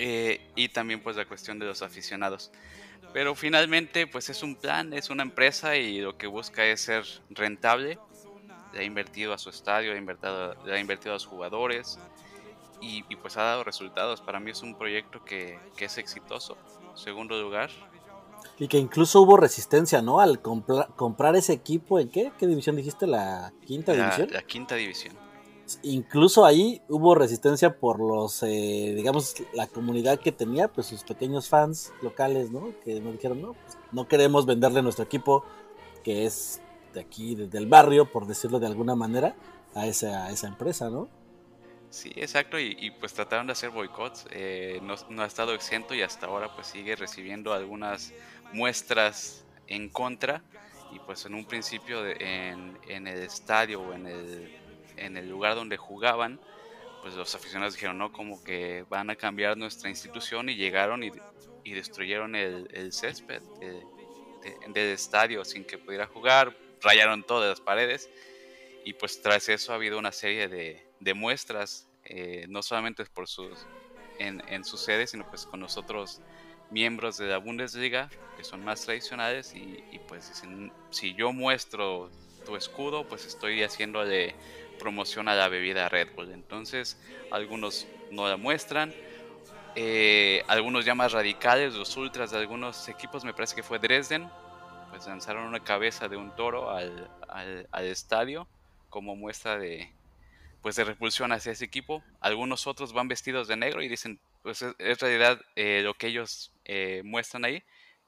Eh, y también pues la cuestión de los aficionados. Pero finalmente pues es un plan, es una empresa y lo que busca es ser rentable le ha invertido a su estadio, le ha invertido, le ha invertido a los jugadores y, y, pues ha dado resultados. Para mí es un proyecto que, que, es exitoso. Segundo lugar. Y que incluso hubo resistencia, ¿no? Al comprar, comprar ese equipo, ¿en qué? ¿Qué división dijiste? ¿La quinta la, división? La quinta división. Incluso ahí hubo resistencia por los, eh, digamos, la comunidad que tenía, pues sus pequeños fans locales, ¿no? Que nos dijeron, no, pues, no queremos venderle nuestro equipo, que es de aquí, desde el barrio, por decirlo de alguna manera, a esa, a esa empresa, ¿no? Sí, exacto, y, y pues trataron de hacer boicots, eh, no, no, ha estado exento y hasta ahora pues sigue recibiendo algunas muestras en contra y pues en un principio de, en, en, el estadio o en el, en el lugar donde jugaban, pues los aficionados dijeron, no, como que van a cambiar nuestra institución y llegaron y, y destruyeron el, el césped de- de- del estadio sin que pudiera jugar, rayaron todas las paredes y pues tras eso ha habido una serie de, de muestras, eh, no solamente por sus, en, en su sede, sino pues con los otros miembros de la Bundesliga que son más tradicionales y, y, pues dicen, si yo muestro tu escudo, pues estoy haciéndole promoción a la bebida Red Bull. Entonces algunos no la muestran, eh, algunos ya más radicales, los ultras de algunos equipos, me parece que fue Dresden, pues lanzaron una cabeza de un toro al, al, estadio como muestra de pues de repulsión hacia ese equipo. Algunos otros van vestidos de negro y dicen, pues es, es realidad eh, lo que ellos eh, muestran ahí,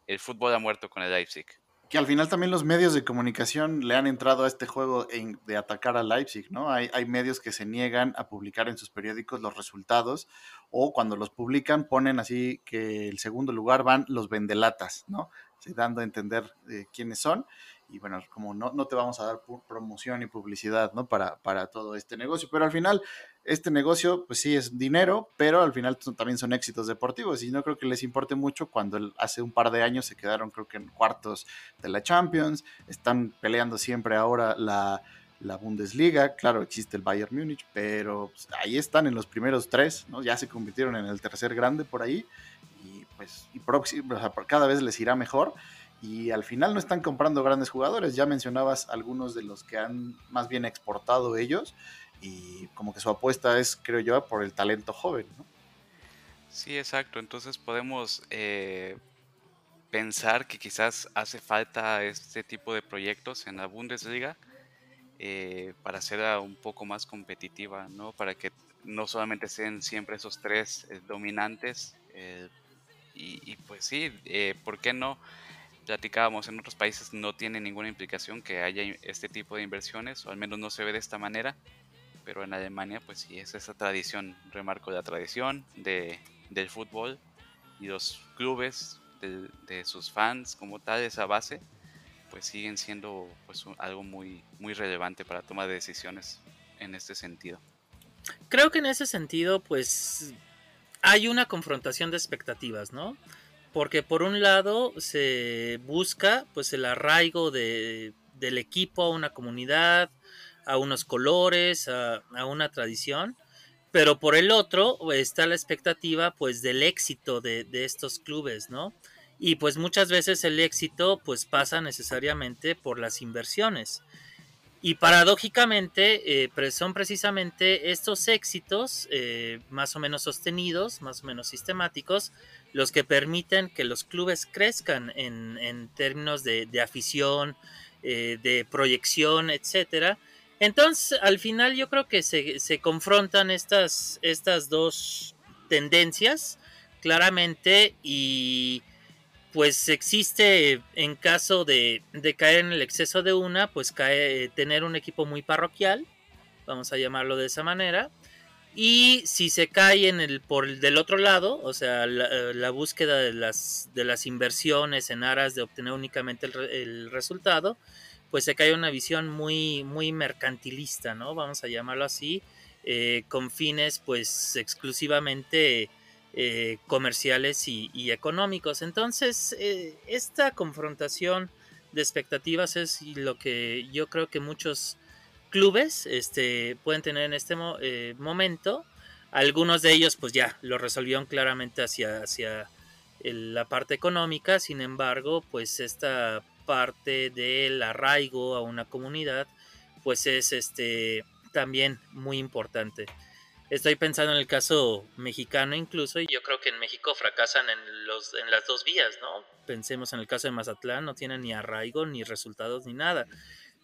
el fútbol ha muerto con el Leipzig. Que al final también los medios de comunicación le han entrado a este juego de atacar a Leipzig, ¿no? Hay, medios que se niegan a publicar en sus periódicos los resultados o cuando los publican ponen así que el segundo lugar van los vendelatas, ¿no? Dando a entender eh, quiénes son y bueno, como no, no te vamos a dar promoción y publicidad, ¿no? Para, para todo este negocio, pero al final este negocio, pues sí es dinero, pero al final también son éxitos deportivos y no creo que les importe mucho cuando hace un par de años se quedaron creo que en cuartos de la Champions, están peleando siempre ahora la, la Bundesliga, claro, existe el Bayern Múnich, pero pues, ahí están en los primeros tres, ¿no? Ya se convirtieron en el tercer grande por ahí y pues y próximo, o sea, cada vez les irá mejor y al final no están comprando grandes jugadores. Ya mencionabas algunos de los que han más bien exportado ellos y como que su apuesta es, creo yo, por el talento joven. ¿no? Sí, exacto. Entonces podemos eh, pensar que quizás hace falta este tipo de proyectos en la Bundesliga eh, para hacerla un poco más competitiva, ¿no? Para que no solamente sean siempre esos tres eh, dominantes. eh, y, y pues sí, ¿por qué no? Platicábamos en otros países no tiene ninguna implicación que haya este tipo de inversiones, o al menos no se ve de esta manera pero en Alemania pues sí es esa tradición, remarco la tradición de, del fútbol y los clubes del- de, sus fans como tal, esa base, pues siguen siendo pues algo muy, muy relevante para toma de decisiones en este sentido. Creo que en ese sentido, pues hay una confrontación de expectativas, ¿no? Porque por un lado se busca pues el arraigo de, del equipo a una comunidad, a unos colores, a, una tradición, pero por el otro está la expectativa pues del éxito de, de estos clubes, ¿no? Y pues muchas veces el éxito pues pasa necesariamente por las inversiones. Y paradójicamente eh, son precisamente estos éxitos eh, más o menos sostenidos, más o menos sistemáticos, los que permiten que los clubes crezcan en, en términos de, afición, eh, de proyección, etcétera. Entonces, al final yo creo que se, se confrontan estas, estas dos tendencias claramente y pues existe en caso de, de caer en el exceso de una, pues cae tener un equipo muy parroquial, vamos a llamarlo de esa manera, y si se cae en el por el del otro lado, o sea, la, eh, la búsqueda de las, de las inversiones en aras de obtener únicamente el, el resultado, pues se cae una visión muy, muy mercantilista, ¿no? Vamos a llamarlo así, eh, con fines pues exclusivamente eh, comerciales y, económicos. Entonces, esta confrontación de expectativas es lo que yo creo que muchos clubes este, pueden tener en este mo- eh, momento. Algunos de ellos pues ya lo resolvieron claramente hacia, hacia la parte económica, sin embargo pues esta parte del arraigo a una comunidad pues es este también muy importante. Estoy pensando en el caso mexicano incluso y yo creo que en México fracasan en, los, en las dos vías, ¿no? Pensemos en el caso de Mazatlán, no tienen ni arraigo, ni resultados, ni nada.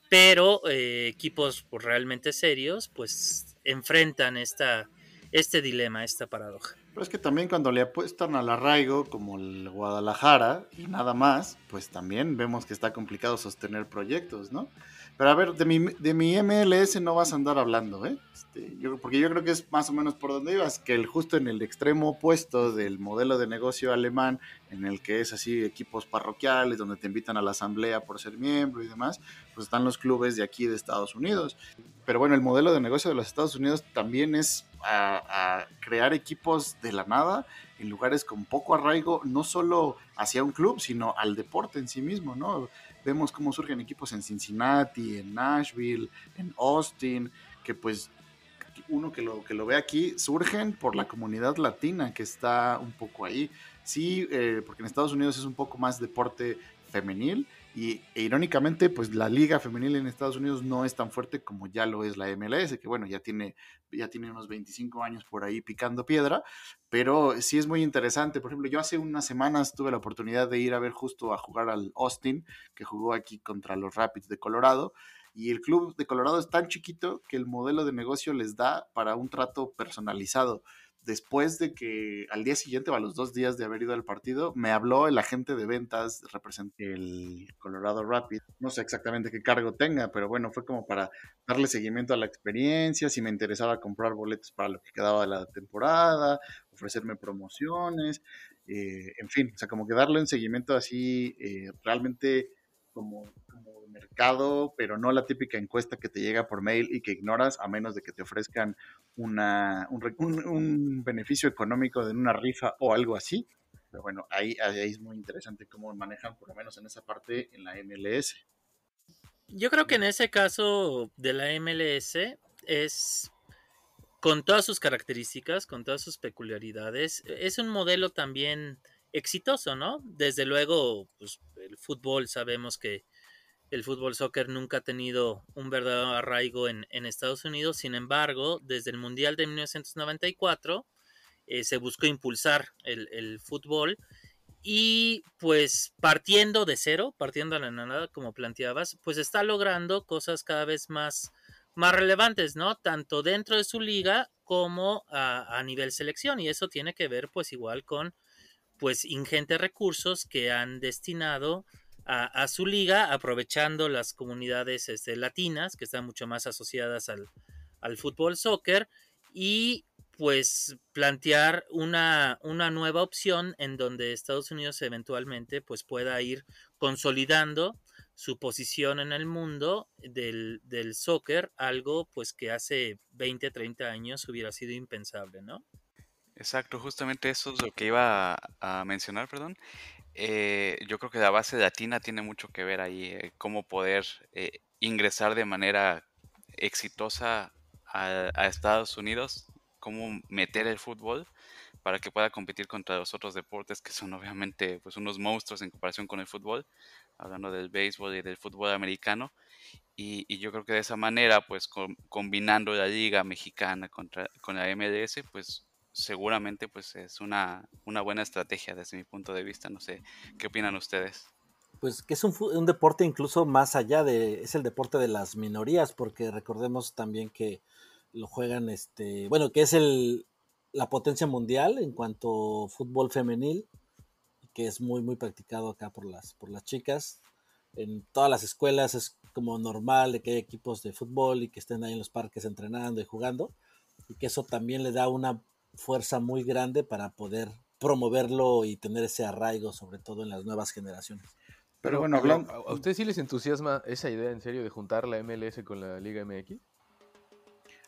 Pero eh, equipos pues, realmente serios pues enfrentan esta, este dilema, esta paradoja. Pero es que también cuando le apuestan al arraigo, como el Guadalajara y nada más, pues también vemos que está complicado sostener proyectos, ¿no? Pero a ver, de mi, de mi MLS no vas a andar hablando, ¿eh? Este, yo, porque yo creo que es más o menos por donde ibas, que el justo en el extremo opuesto del modelo de negocio alemán, en el que es así equipos parroquiales, donde te invitan a la asamblea por ser miembro y demás, pues están los clubes de aquí de Estados Unidos. Pero bueno, el modelo de negocio de los Estados Unidos también es a, a crear equipos de la nada en lugares con poco arraigo, no solo hacia un club, sino al deporte en sí mismo, ¿no? Vemos cómo surgen equipos en Cincinnati, en Nashville, en Austin, que pues uno que lo, que lo ve aquí, surgen por la comunidad latina que está un poco ahí. Sí, eh, porque en Estados Unidos es un poco más deporte femenil, y e, irónicamente, pues la liga femenil en Estados Unidos no es tan fuerte como ya lo es la MLS, que bueno, ya tiene, ya tiene unos 25 años por ahí picando piedra, pero sí es muy interesante. Por ejemplo, yo hace unas semanas tuve la oportunidad de ir a ver justo a jugar al Austin, que jugó aquí contra los Rapids de Colorado. Y el club de Colorado es tan chiquito que el modelo de negocio les da para un trato personalizado después de que al día siguiente o a los dos días de haber ido al partido, me habló el agente de ventas, representante el Colorado Rapid. No sé exactamente qué cargo tenga, pero bueno, fue como para darle seguimiento a la experiencia, si me interesaba comprar boletos para lo que quedaba de la temporada, ofrecerme promociones, eh, en fin, o sea, como que darle un seguimiento así eh, realmente como, como mercado, pero no la típica encuesta que te llega por mail y que ignoras a menos de que te ofrezcan una, un, beneficio económico de una rifa o algo así. Pero bueno, ahí, ahí es muy interesante cómo manejan, por lo menos en esa parte, en la MLS. Yo creo que en ese caso de la MLS es con todas sus características, con todas sus peculiaridades, es un modelo también exitoso, ¿no? Desde luego, pues, el fútbol sabemos que el fútbol soccer nunca ha tenido un verdadero arraigo en, en Estados Unidos, sin embargo, desde el Mundial de 1994 eh, se buscó impulsar el, fútbol y pues partiendo de cero, partiendo de la nada, como planteabas, pues está logrando cosas cada vez más, más relevantes, ¿no? Tanto dentro de su liga como a, a nivel selección y eso tiene que ver pues igual con pues ingentes recursos que han destinado a, a, su liga, aprovechando las comunidades este, latinas que están mucho más asociadas al, al, fútbol soccer y pues plantear una, una, nueva opción en donde Estados Unidos eventualmente pues pueda ir consolidando su posición en el mundo del, del soccer, algo pues que hace 20, 30 años hubiera sido impensable, ¿no? Exacto, justamente eso es lo que iba a, a mencionar, perdón. Eh, yo creo que la base latina tiene mucho que ver ahí, eh, cómo poder eh, ingresar de manera exitosa a, Estados Unidos, cómo meter el fútbol para que pueda competir contra los otros deportes que son obviamente pues unos monstruos en comparación con el fútbol, hablando del béisbol y del fútbol americano. Y, y yo creo que de esa manera, pues com combinando la liga mexicana contra, con la MLS, pues seguramente pues es una, una buena estrategia desde mi punto de vista. No sé, ¿qué opinan ustedes? Pues que es un, un, deporte incluso más allá de, es el deporte de las minorías, porque recordemos también que lo juegan, este, bueno, que es el, la potencia mundial en cuanto a fútbol femenil, que es muy, muy practicado acá por las, por las chicas. En todas las escuelas es como normal de que haya equipos de fútbol y que estén ahí en los parques entrenando y jugando, y que eso también le da una fuerza muy grande para poder promoverlo y tener ese arraigo, sobre todo en las nuevas generaciones. Pero bueno, hablando... ¿a ustedes sí les entusiasma esa idea en serio de juntar la MLS con la Liga MX?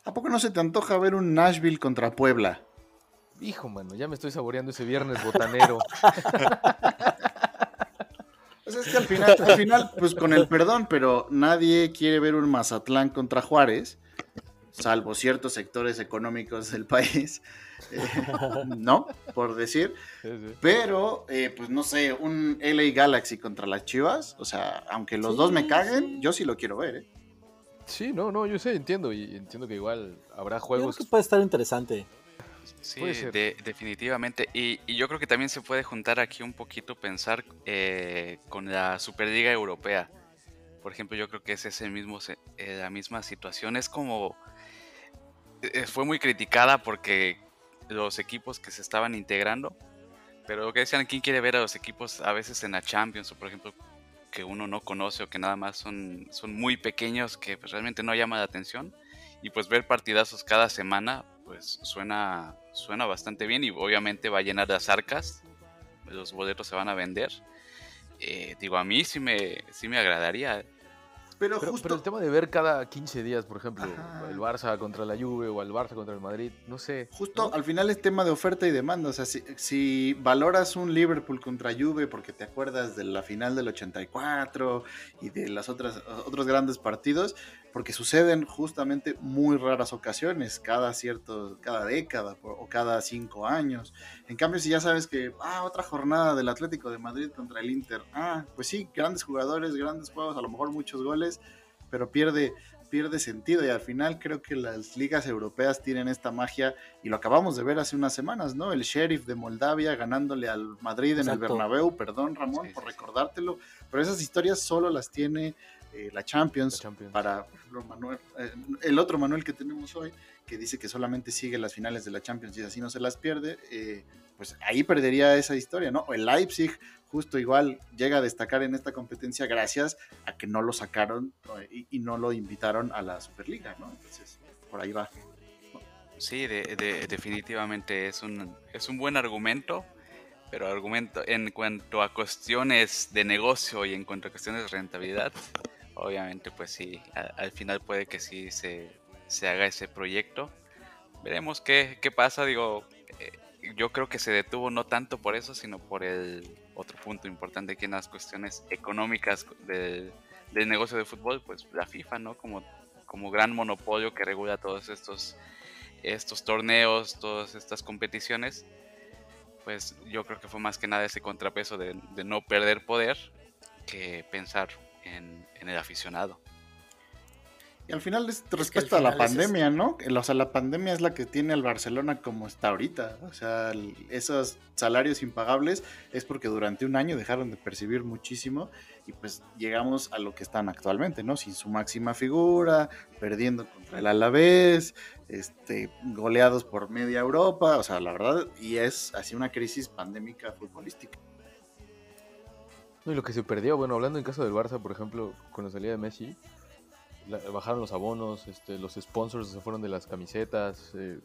¿A poco no se te antoja ver un Nashville contra Puebla? Hijo, mano, ya me estoy saboreando ese viernes botanero. pues es que al final, al final, pues con el perdón, pero nadie quiere ver un Mazatlán contra Juárez, salvo ciertos sectores económicos del país. Eh, ¿no? Por decir. Sí, sí. Pero, eh, pues no sé, un LA Galaxy contra las Chivas, o sea, aunque los sí, dos me caguen, yo sí lo quiero ver, ¿eh? Sí, no, no, yo sé, entiendo, y entiendo que igual habrá juegos. Creo que puede estar interesante. Sí, de, definitivamente. Y, y, yo creo que también se puede juntar aquí un poquito pensar eh, con la Superliga Europea. Por ejemplo, yo creo que es ese mismo, eh, la misma situación. Es como... Eh, fue muy criticada porque los equipos que se estaban integrando. Pero lo que decían, ¿quién quiere ver a los equipos a veces en la Champions o por ejemplo que uno no conoce o que nada más son, son muy pequeños que pues, realmente no llama la atención? Y pues ver partidazos cada semana pues suena, suena bastante bien y obviamente va a llenar las arcas, los boletos se van a vender. Eh, digo, a mí sí me, sí me agradaría. Pero, pero, el tema de ver cada 15 días, por ejemplo, el Barça contra la Juve o el Barça contra el Madrid, no sé. Justo al final es tema de oferta y demanda. O sea, si, si, valoras un Liverpool contra Juve porque te acuerdas de la final del 84 y de las otras otros grandes partidos, porque suceden justamente muy raras ocasiones, cada cierto, cada década o cada cinco años. En cambio, si ya sabes que, ah, otra jornada del Atlético de Madrid contra el Inter, ah, pues sí, grandes jugadores, grandes juegos, a lo mejor muchos goles, pero pierde, pierde sentido y al final creo que las ligas europeas tienen esta magia y lo acabamos de ver hace unas semanas, ¿no? El Sheriff de Moldavia ganándole al Madrid en el Bernabéu, perdón Ramón por recordártelo, pero esas historias solo las tiene eh, la, Champions, para Manuel, eh, el otro Manuel que tenemos hoy, que dice que solamente sigue las finales de la Champions y así no se las pierde, eh, pues ahí perdería esa historia, ¿no? O el Leipzig justo igual llega a destacar en esta competencia gracias a que no lo sacaron y, no lo invitaron a la Superliga, ¿no? Entonces, por ahí va. Sí, definitivamente es un, es un buen argumento, pero argumento en cuanto a cuestiones de negocio y en cuanto a cuestiones de rentabilidad, obviamente pues sí, al final puede que sí se, haga ese proyecto. Veremos qué, pasa, digo, eh, yo creo que se detuvo no tanto por eso, sino por el otro punto importante que en las cuestiones económicas del, negocio de fútbol, pues la FIFA, ¿no? Como, como gran monopolio que regula todos estos, estos torneos, todas estas competiciones, pues yo creo que fue más que nada ese contrapeso de no perder poder que pensar en, el aficionado. Y al final es respecto a la pandemia, ¿no? O sea, la pandemia es la que tiene al Barcelona como está ahorita. O sea, esos salarios impagables es porque durante un año dejaron de percibir muchísimo y pues llegamos a lo que están actualmente, ¿no? Sin su máxima figura, perdiendo contra el Alavés, este, goleados por media Europa, o sea, la verdad, y es así una crisis pandémica futbolística y lo que se perdió, bueno, hablando en caso del Barça, por ejemplo, con la salida de Messi, bajaron los abonos, este, los sponsors se fueron de las camisetas. Eh,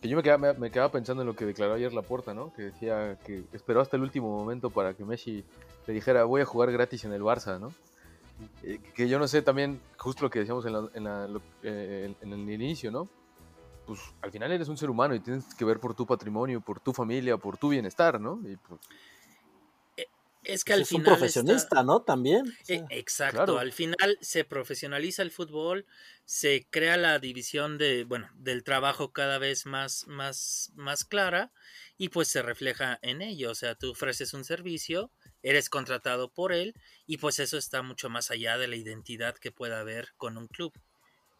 que yo me quedaba, pensando en lo que declaró ayer Laporta, ¿no? Que decía que esperó hasta el último momento para que Messi le dijera voy a jugar gratis en el Barça, ¿no? Eh, que yo no sé también, justo lo que decíamos en, eh, en el inicio, ¿no? Pues al final eres un ser humano y tienes que ver por tu patrimonio, por tu familia, por tu bienestar, ¿no? Y pues, es que al es final. un profesionista, ¿no? También. E, exacto. Al final se profesionaliza el fútbol, se crea la división de, bueno, del trabajo cada vez más, más, más clara y pues se refleja en ello. O sea, tú ofreces un servicio, eres contratado por él y pues eso está mucho más allá de la identidad que pueda haber con un club.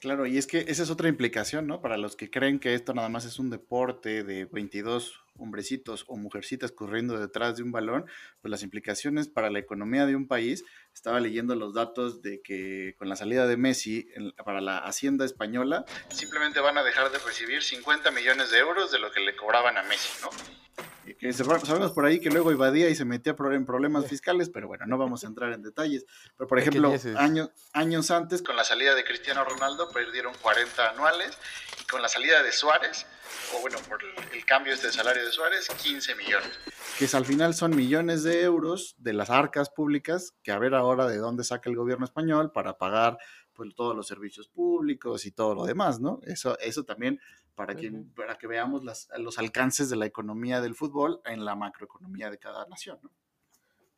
Claro, y es que esa es otra implicación, ¿no? Para los que creen que esto nada más es un deporte de 22 hombrecitos o mujercitas corriendo detrás de un balón, pues las implicaciones para la economía de un país, estaba leyendo los datos de que con la salida de Messi para la Hacienda española, simplemente van a dejar de recibir 50 millones de euros de lo que le cobraban a Messi, ¿no? Que sabemos por ahí que luego invadía y se metía en problemas fiscales, pero bueno, no vamos a entrar en detalles. Pero por ejemplo, años, años antes, con la salida de Cristiano Ronaldo, perdieron 40 anuales, y con la salida de Suárez, o bueno, por el, cambio este de salario de Suárez, 15 millones. Que al final son millones de euros de las arcas públicas, que a ver ahora de dónde saca el gobierno español para pagar pues, todos los servicios públicos y todo lo demás, ¿no? Eso, eso también para que, para que veamos los alcances de la economía del fútbol en la macroeconomía de cada nación, ¿no?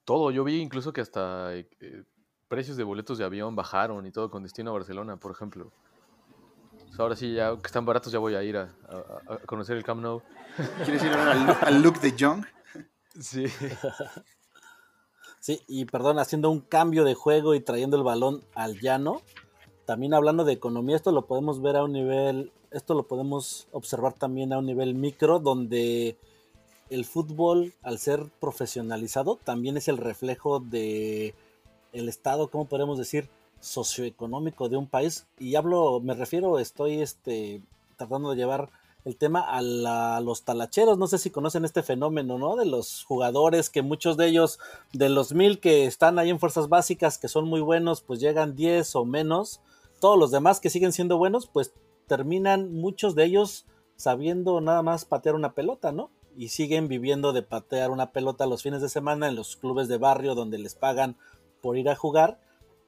Todo, yo vi incluso que hasta eh, precios de boletos de avión bajaron y todo con destino a Barcelona, por ejemplo ahora sí, ya que están baratos, ya voy a ir a, conocer el Camp Nou. ¿Quieres ir al, look de Young? Sí. Sí, y perdón, haciendo un cambio de juego y trayendo el balón al llano, también hablando de economía, esto lo podemos ver a un nivel, esto lo podemos observar también a un nivel micro, donde el fútbol, al ser profesionalizado, también es el reflejo de el estado, ¿cómo podemos decir? socioeconómico de un país y hablo, me refiero, estoy este, tratando de llevar el tema a, la- a los talacheros. No sé si conocen este fenómeno, ¿no? De los jugadores que muchos de ellos, de los mil que están ahí en fuerzas básicas, que son muy buenos, pues llegan 10 o menos. Todos los demás que siguen siendo buenos, pues terminan muchos de ellos sabiendo nada más patear una pelota, ¿no? Y siguen viviendo de patear una pelota los fines de semana en los clubes de barrio donde les pagan por ir a jugar.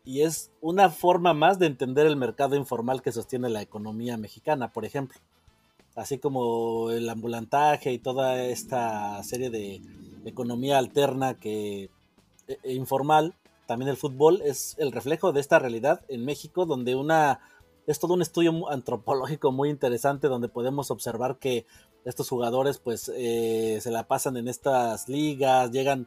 Y es una forma más de entender el mercado informal que sostiene la economía mexicana, por ejemplo. Así como el ambulantaje y toda esta serie de economía alterna que e- e informal, también el fútbol es el reflejo de esta realidad en México, donde una es todo un estudio antropológico muy interesante donde podemos observar que estos jugadores pues eh, se la pasan en estas ligas, llegan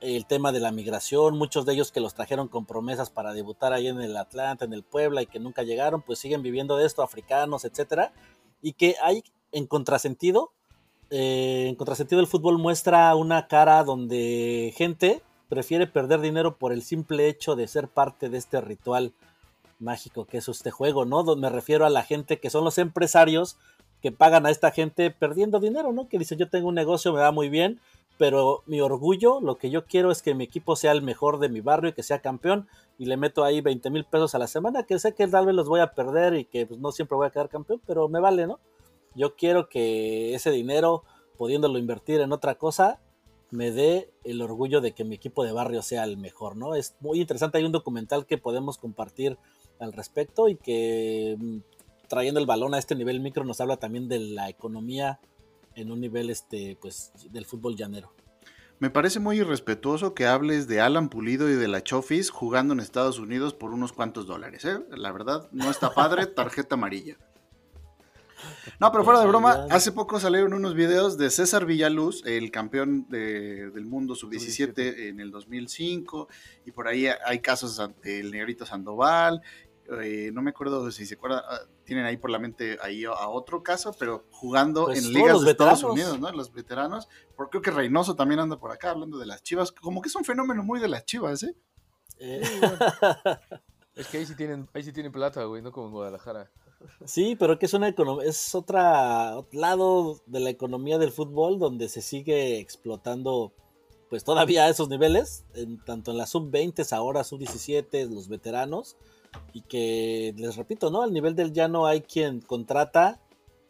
el tema de la migración, muchos de ellos que los trajeron con promesas para debutar ahí en el Atlanta, en el Puebla y que nunca llegaron, pues siguen viviendo de esto, africanos, etcétera, y que hay en contrasentido, eh, en contrasentido el fútbol muestra una cara donde gente prefiere perder dinero por el simple hecho de ser parte de este ritual mágico que es este juego, ¿no? Me refiero a la gente que son los empresarios que pagan a esta gente perdiendo dinero, ¿no? Que dicen, yo tengo un negocio, me va muy bien, pero mi orgullo, lo que yo quiero es que mi equipo sea el mejor de mi barrio y que sea campeón, y le meto ahí 20 mil pesos a la semana, que sé que tal vez los voy a perder y que pues, no siempre voy a quedar campeón, pero me vale, ¿no? Yo quiero que ese dinero, pudiéndolo invertir en otra cosa, me dé el orgullo de que mi equipo de barrio sea el mejor, ¿no? Es muy interesante, hay un documental que podemos compartir al respecto y que mm, trayendo el balón a este nivel micro nos habla también de la economía en un nivel este pues del fútbol llanero. Me parece muy irrespetuoso que hables de Alan Pulido y de la Chofis jugando en Estados Unidos por unos cuantos dólares, ¿eh? La verdad, no está padre, tarjeta amarilla. No, pero fuera de broma, hace poco salieron unos videos de César Villaluz, el campeón de- del mundo sub-17 en el 2005, y por ahí hay casos ante el Negrito Sandoval, eh, no me acuerdo si se acuerdan, ah, tienen ahí por la mente ahí a, a otro caso, pero jugando Pues en ligas de Estados. Unidos, ¿no? Los veteranos, porque creo que Reynoso también anda por acá hablando de las chivas, como que es un fenómeno muy de las chivas, ¿eh? Es que ahí sí tienen, ahí sí tienen plata, güey, no como en Guadalajara. Sí, pero que es una es otra lado de la economía del fútbol donde se sigue explotando pues todavía a esos niveles, en, tanto en la sub-20, ahora sub-17, los veteranos, y que les repito, ¿no? Al nivel del llano hay quien contrata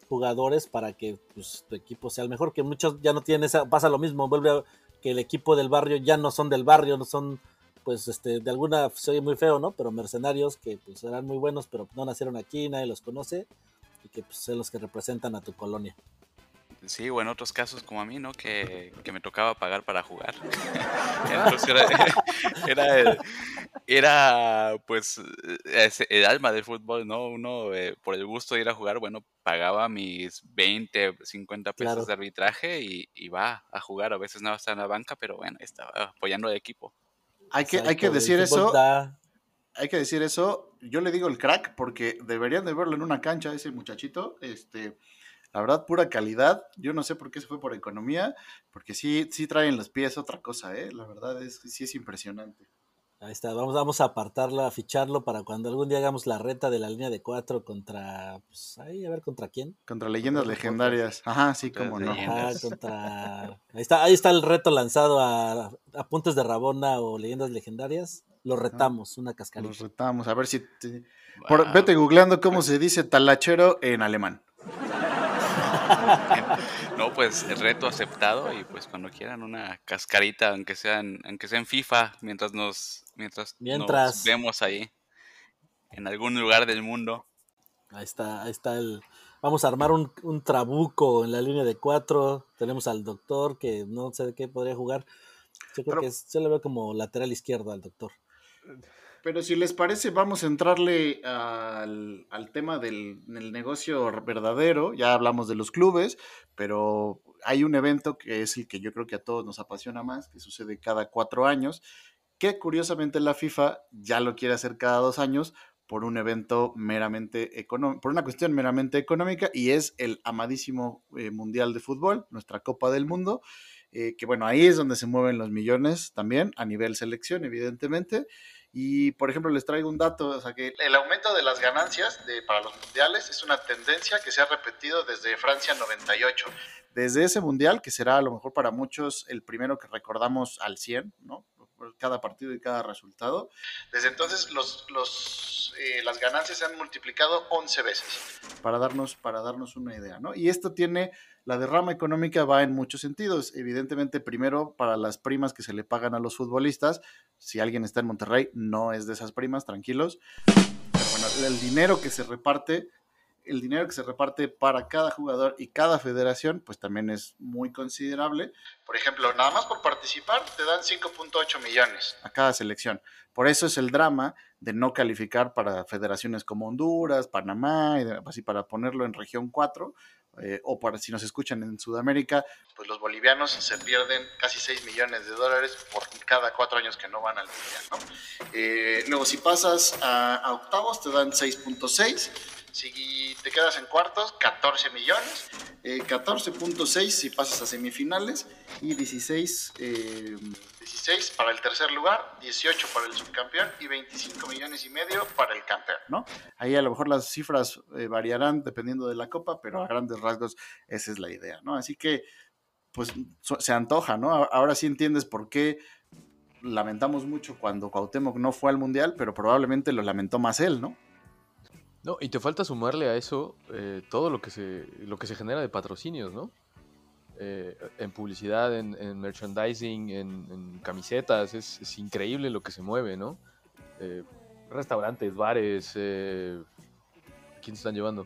jugadores para que pues, tu equipo sea el mejor, que muchos ya no tienen esa, pasa lo mismo, vuelve a, que el equipo del barrio ya no son del barrio, no son pues este de alguna se oye muy feo, ¿no? Pero mercenarios que pues eran muy buenos, pero no nacieron aquí, nadie los conoce y que pues son los que representan a tu colonia. Sí, o en otros casos como a mí, ¿no? Que, que me tocaba pagar para jugar. Entonces era, era, el- era, pues el alma del fútbol, ¿no? Uno eh, por el gusto de ir a jugar, bueno, pagaba mis 20, 50 pesos Claro. de arbitraje y, y va a jugar. A veces no estaba en la banca, pero bueno, estaba apoyando al equipo. Hay que, hay que decir eso. da- Hay que decir eso. Yo le digo el crack porque deberían de verlo en una cancha ese muchachito. Este, la verdad, pura calidad. Yo no sé por qué se fue por economía, porque sí, sí traen los pies otra cosa, ¿eh? La verdad es sí es impresionante. Ahí está, vamos, vamos a apartarlo, a ficharlo para cuando algún día hagamos la reta de la línea de cuatro contra, pues ahí a ver contra quién. Contra leyendas legendarias. Ajá, sí, cómo no. Ajá, contra... Ahí está, ahí está el reto lanzado a Apuntes de Rabona o Leyendas Legendarias. Lo retamos, una cascarita. Los retamos. A ver si. te- por- vete googleando cómo se dice talachero en alemán. No, pues el reto aceptado y pues cuando quieran una cascarita, aunque sea en, aunque sea en FIFA, mientras nos mientras, Mientras. nos vemos ahí en algún lugar del mundo. Ahí está, ahí está el. Vamos a armar un, un trabuco en la línea de cuatro. Tenemos al doctor que no sé de qué podría jugar. Yo creo Pero- que es- yo le veo como lateral izquierdo al doctor. Pero si les parece, vamos a entrarle al, al tema del, del negocio verdadero. Ya hablamos de los clubes, pero hay un evento que es el que yo creo que a todos nos apasiona más, que sucede cada cuatro años, que curiosamente la FIFA ya lo quiere hacer cada dos años por un evento meramente económico, por una cuestión meramente económica, y es el amadísimo eh, Mundial de Fútbol, nuestra Copa del Mundo, eh, que bueno, ahí es donde se mueven los millones también, a nivel selección, evidentemente, Y, por ejemplo, les traigo un dato, que el aumento de las ganancias de, para los mundiales es una tendencia que se ha repetido desde Francia 98. Desde ese mundial, que será a lo mejor para muchos el primero que recordamos al 100, ¿no? Cada partido y cada resultado. Desde entonces los, los, eh, las ganancias se han multiplicado 11 veces, para darnos, para darnos una idea, ¿no? Y esto tiene, la derrama económica va en muchos sentidos. Evidentemente, primero, para las primas que se le pagan a los futbolistas, si alguien está en Monterrey, no es de esas primas, tranquilos. Pero bueno, el dinero que se reparte el dinero que se reparte para cada jugador y cada federación, pues también es muy considerable. Por ejemplo, nada más por participar te dan 5.8 millones a cada selección. Por eso es el drama de no calificar para federaciones como Honduras, Panamá, y así para ponerlo en región 4, eh, o para si nos escuchan en Sudamérica, pues los bolivianos se pierden casi 6 millones de dólares por cada cuatro años que no van al mundial. Eh, luego, si pasas a, a octavos, te dan 6.6 si te quedas en cuartos, 14 millones. 14.6 eh, si pasas a semifinales y 16, 16 eh, para el tercer lugar, 18 para el subcampeón y 25 millones y medio para el campeón, ¿no? Ahí a lo mejor las cifras eh, variarán dependiendo de la copa, pero a grandes rasgos esa es la idea, ¿no? Así que, pues se antoja, ¿no? Ahora sí entiendes por qué lamentamos mucho cuando Cuauhtémoc no fue al Mundial, pero probablemente lo lamentó más él, ¿no? No, y te falta sumarle a eso eh, todo lo que, se, lo que se genera de patrocinios, ¿no? Eh, en publicidad, en, merchandising, en, camisetas, es, increíble lo que se mueve, ¿no? Eh, restaurantes, bares, ¿quién se están llevando?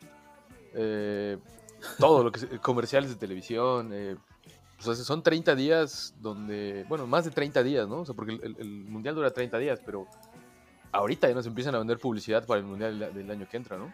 todo lo que comerciales de televisión, son 30 días donde, bueno, más de 30 días, ¿no? O sea, porque el, el mundial dura 30 días, pero ahorita ya nos empiezan a vender publicidad para el Mundial del año que entra, ¿no?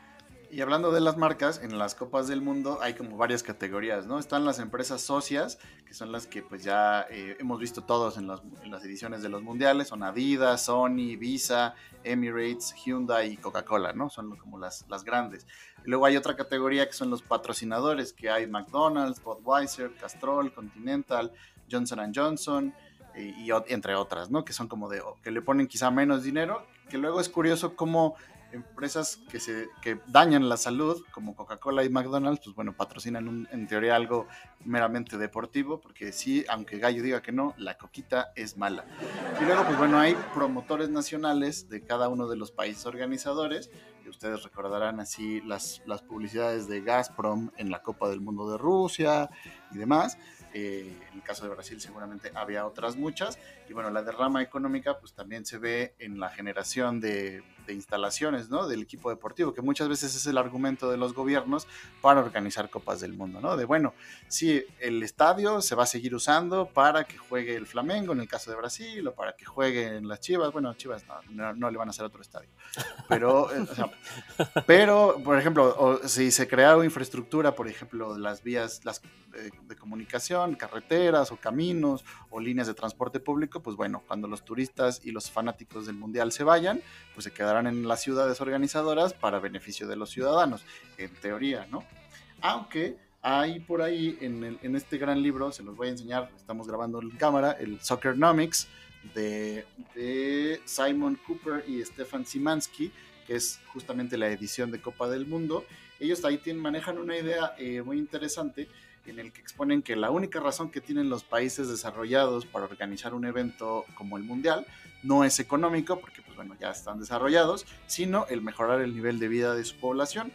Y hablando de las marcas, en las Copas del Mundo hay como varias categorías, ¿no? Están las empresas socias, que son las que pues ya eh, hemos visto todos en las, ediciones de los mundiales, son Adidas, Sony, Visa, Emirates, Hyundai y Coca-Cola, ¿no? Son como las, las grandes. luego hay otra categoría que son los patrocinadores, que hay McDonald's, Budweiser, Castrol, Continental, Johnson Johnson, y, entre otras, ¿no? Que son como de, que le ponen quizá menos dinero, que luego es curioso cómo empresas que dañan la salud, como Coca-Cola y McDonald's, pues bueno, patrocinan en teoría algo meramente deportivo, porque sí, aunque Gallo diga que no, la coquita es mala. Y luego, pues bueno, hay promotores nacionales de cada uno de los países organizadores, que ustedes recordarán así las publicidades de Gazprom en la Copa del Mundo de Rusia y demás. Eh, en el caso de Brasil seguramente había otras muchas. Y bueno, la derrama económica pues también se ve en la generación de de instalaciones, ¿no? Del equipo deportivo, que muchas veces es el argumento de los gobiernos para organizar copas del mundo, ¿no? De bueno, sí, el estadio se va a seguir usando para que juegue el Flamengo en el caso de Brasil o para que jueguen las Chivas, bueno, Chivas no, le van a hacer otro estadio, pero, eh, pero, por ejemplo, si se crea infraestructura, por ejemplo, las vías las, eh, de comunicación, carreteras o caminos o líneas de transporte público, pues bueno, cuando los turistas y los fanáticos del mundial se vayan, pues se quedarán en las ciudades organizadoras para beneficio de los ciudadanos, en teoría, ¿no? Aunque hay por ahí en, este gran libro, se los voy a enseñar, estamos grabando en cámara, el Soccernomics de, de Simon Cooper y Stefan Simansky, que es justamente la edición de Copa del Mundo. Ellos ahí tienen, manejan una idea eh, muy interesante en el que exponen que la única razón que tienen los países desarrollados para organizar un evento como el Mundial no es económico, porque pues bueno, ya están desarrollados, sino el mejorar el nivel de vida de su población.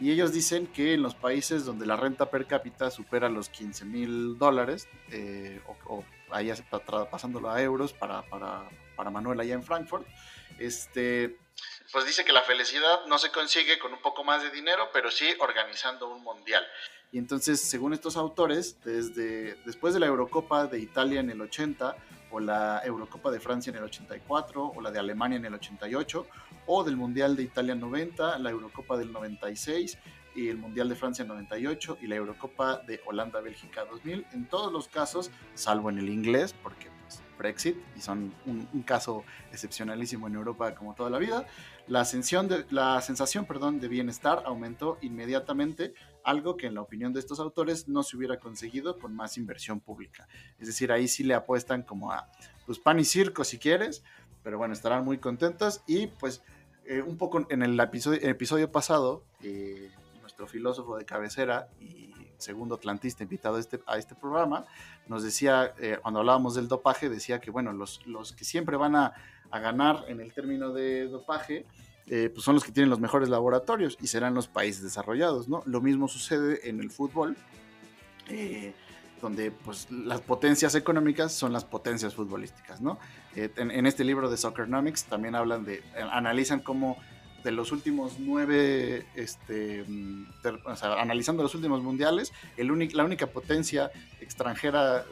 Y ellos dicen que en los países donde la renta per cápita supera los 15 mil dólares, eh, o, ahí pasándolo a euros para, para, para Manuel allá en Frankfurt, este, pues dice que la felicidad no se consigue con un poco más de dinero, pero sí organizando un mundial. Y entonces, según estos autores, desde después de la Eurocopa de Italia en el 80, o la Eurocopa de Francia en el 84, o la de Alemania en el 88, o del Mundial de Italia 90, la Eurocopa del 96, y el Mundial de Francia 98 y la Eurocopa de Holanda-Bélgica 2000. En todos los casos, salvo en el inglés, porque pues, Brexit y son un, un, caso excepcionalísimo en Europa como toda la vida, la, de, la sensación de bienestar aumentó inmediatamente algo que en la opinión de estos autores no se hubiera conseguido con más inversión pública. Es decir, ahí sí le apuestan como a, pues pan y circo si quieres, pero bueno, estarán muy contentos y pues eh, un poco en el episodio, episodio pasado, eh, nuestro filósofo de cabecera y segundo atlantista invitado a este, a este programa, nos decía, eh, cuando hablábamos del dopaje, decía que bueno, los, los que siempre van a, a ganar en el término de dopaje, eh, pues son los que tienen los mejores laboratorios y serán los países desarrollados, ¿no? Lo mismo sucede en el fútbol, eh, donde pues las potencias económicas son las potencias futbolísticas, ¿no? Eh, en, este libro de Soccernomics también hablan de, analizan cómo de los últimos nueve, este, sea, analizando los últimos mundiales, el la única potencia extranjera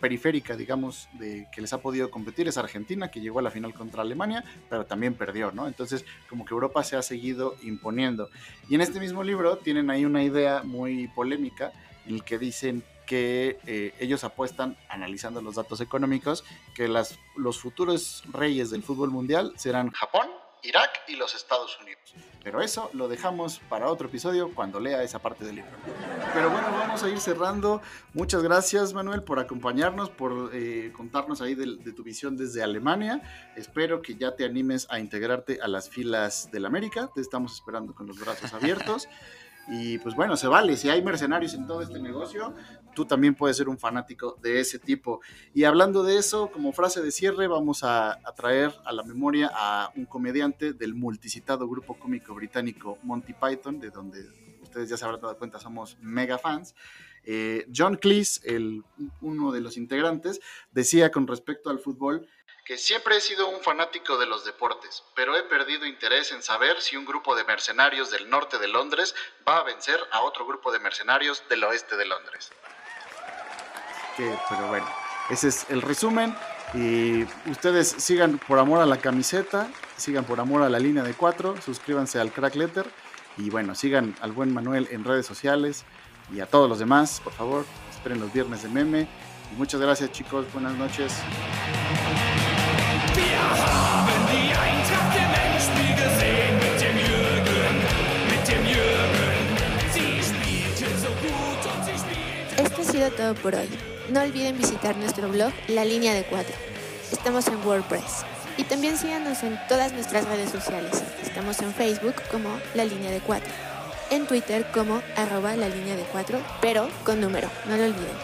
periférica, digamos, de que les ha podido competir es Argentina, que llegó a la final contra Alemania, pero también perdió, ¿no? Entonces, como que Europa se ha seguido imponiendo. Y en este mismo libro tienen ahí una idea muy polémica en el que dicen que eh, ellos apuestan, analizando los datos económicos, que las, los futuros reyes del fútbol mundial serán Japón, Irak y los Estados Unidos. Pero eso lo dejamos para otro episodio cuando lea esa parte del libro. Pero bueno, vamos a ir cerrando. Muchas gracias Manuel por acompañarnos, por eh, contarnos ahí de, de, tu visión desde Alemania. Espero que ya te animes a integrarte a las filas del América. Te estamos esperando con los brazos abiertos. Y pues bueno, se vale. Si hay mercenarios en todo este negocio, tú también puedes ser un fanático de ese tipo. Y hablando de eso, como frase de cierre, vamos a, a traer a la memoria a un comediante del multicitado grupo cómico británico Monty Python, de donde ustedes ya se habrán dado cuenta, somos mega fans. Eh, John Cleese, el, uno de los integrantes, decía con respecto al fútbol que siempre he sido un fanático de los deportes, pero he perdido interés en saber si un grupo de mercenarios del norte de Londres va a vencer a otro grupo de mercenarios del oeste de Londres. Pero bueno, ese es el resumen. Y ustedes sigan por amor a la camiseta, sigan por amor a la línea de cuatro, suscríbanse al Crack Letter y bueno, sigan al buen Manuel en redes sociales y a todos los demás, por favor, esperen los viernes de meme. Y muchas gracias chicos, buenas noches. Esto ha sido todo por hoy. No olviden visitar nuestro blog La Línea de Cuatro. Estamos en WordPress. Y también síganos en todas nuestras redes sociales. Estamos en Facebook como La Línea de Cuatro. En Twitter como arroba la línea de cuatro, pero con número, no lo olviden.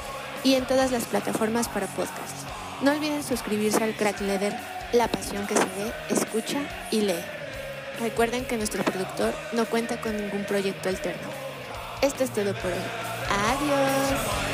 Y en todas las plataformas para podcast. No olviden suscribirse al Crack Leather la pasión que se ve, escucha y lee. Recuerden que nuestro productor no cuenta con ningún proyecto alterno. Esto es todo por hoy. Adiós.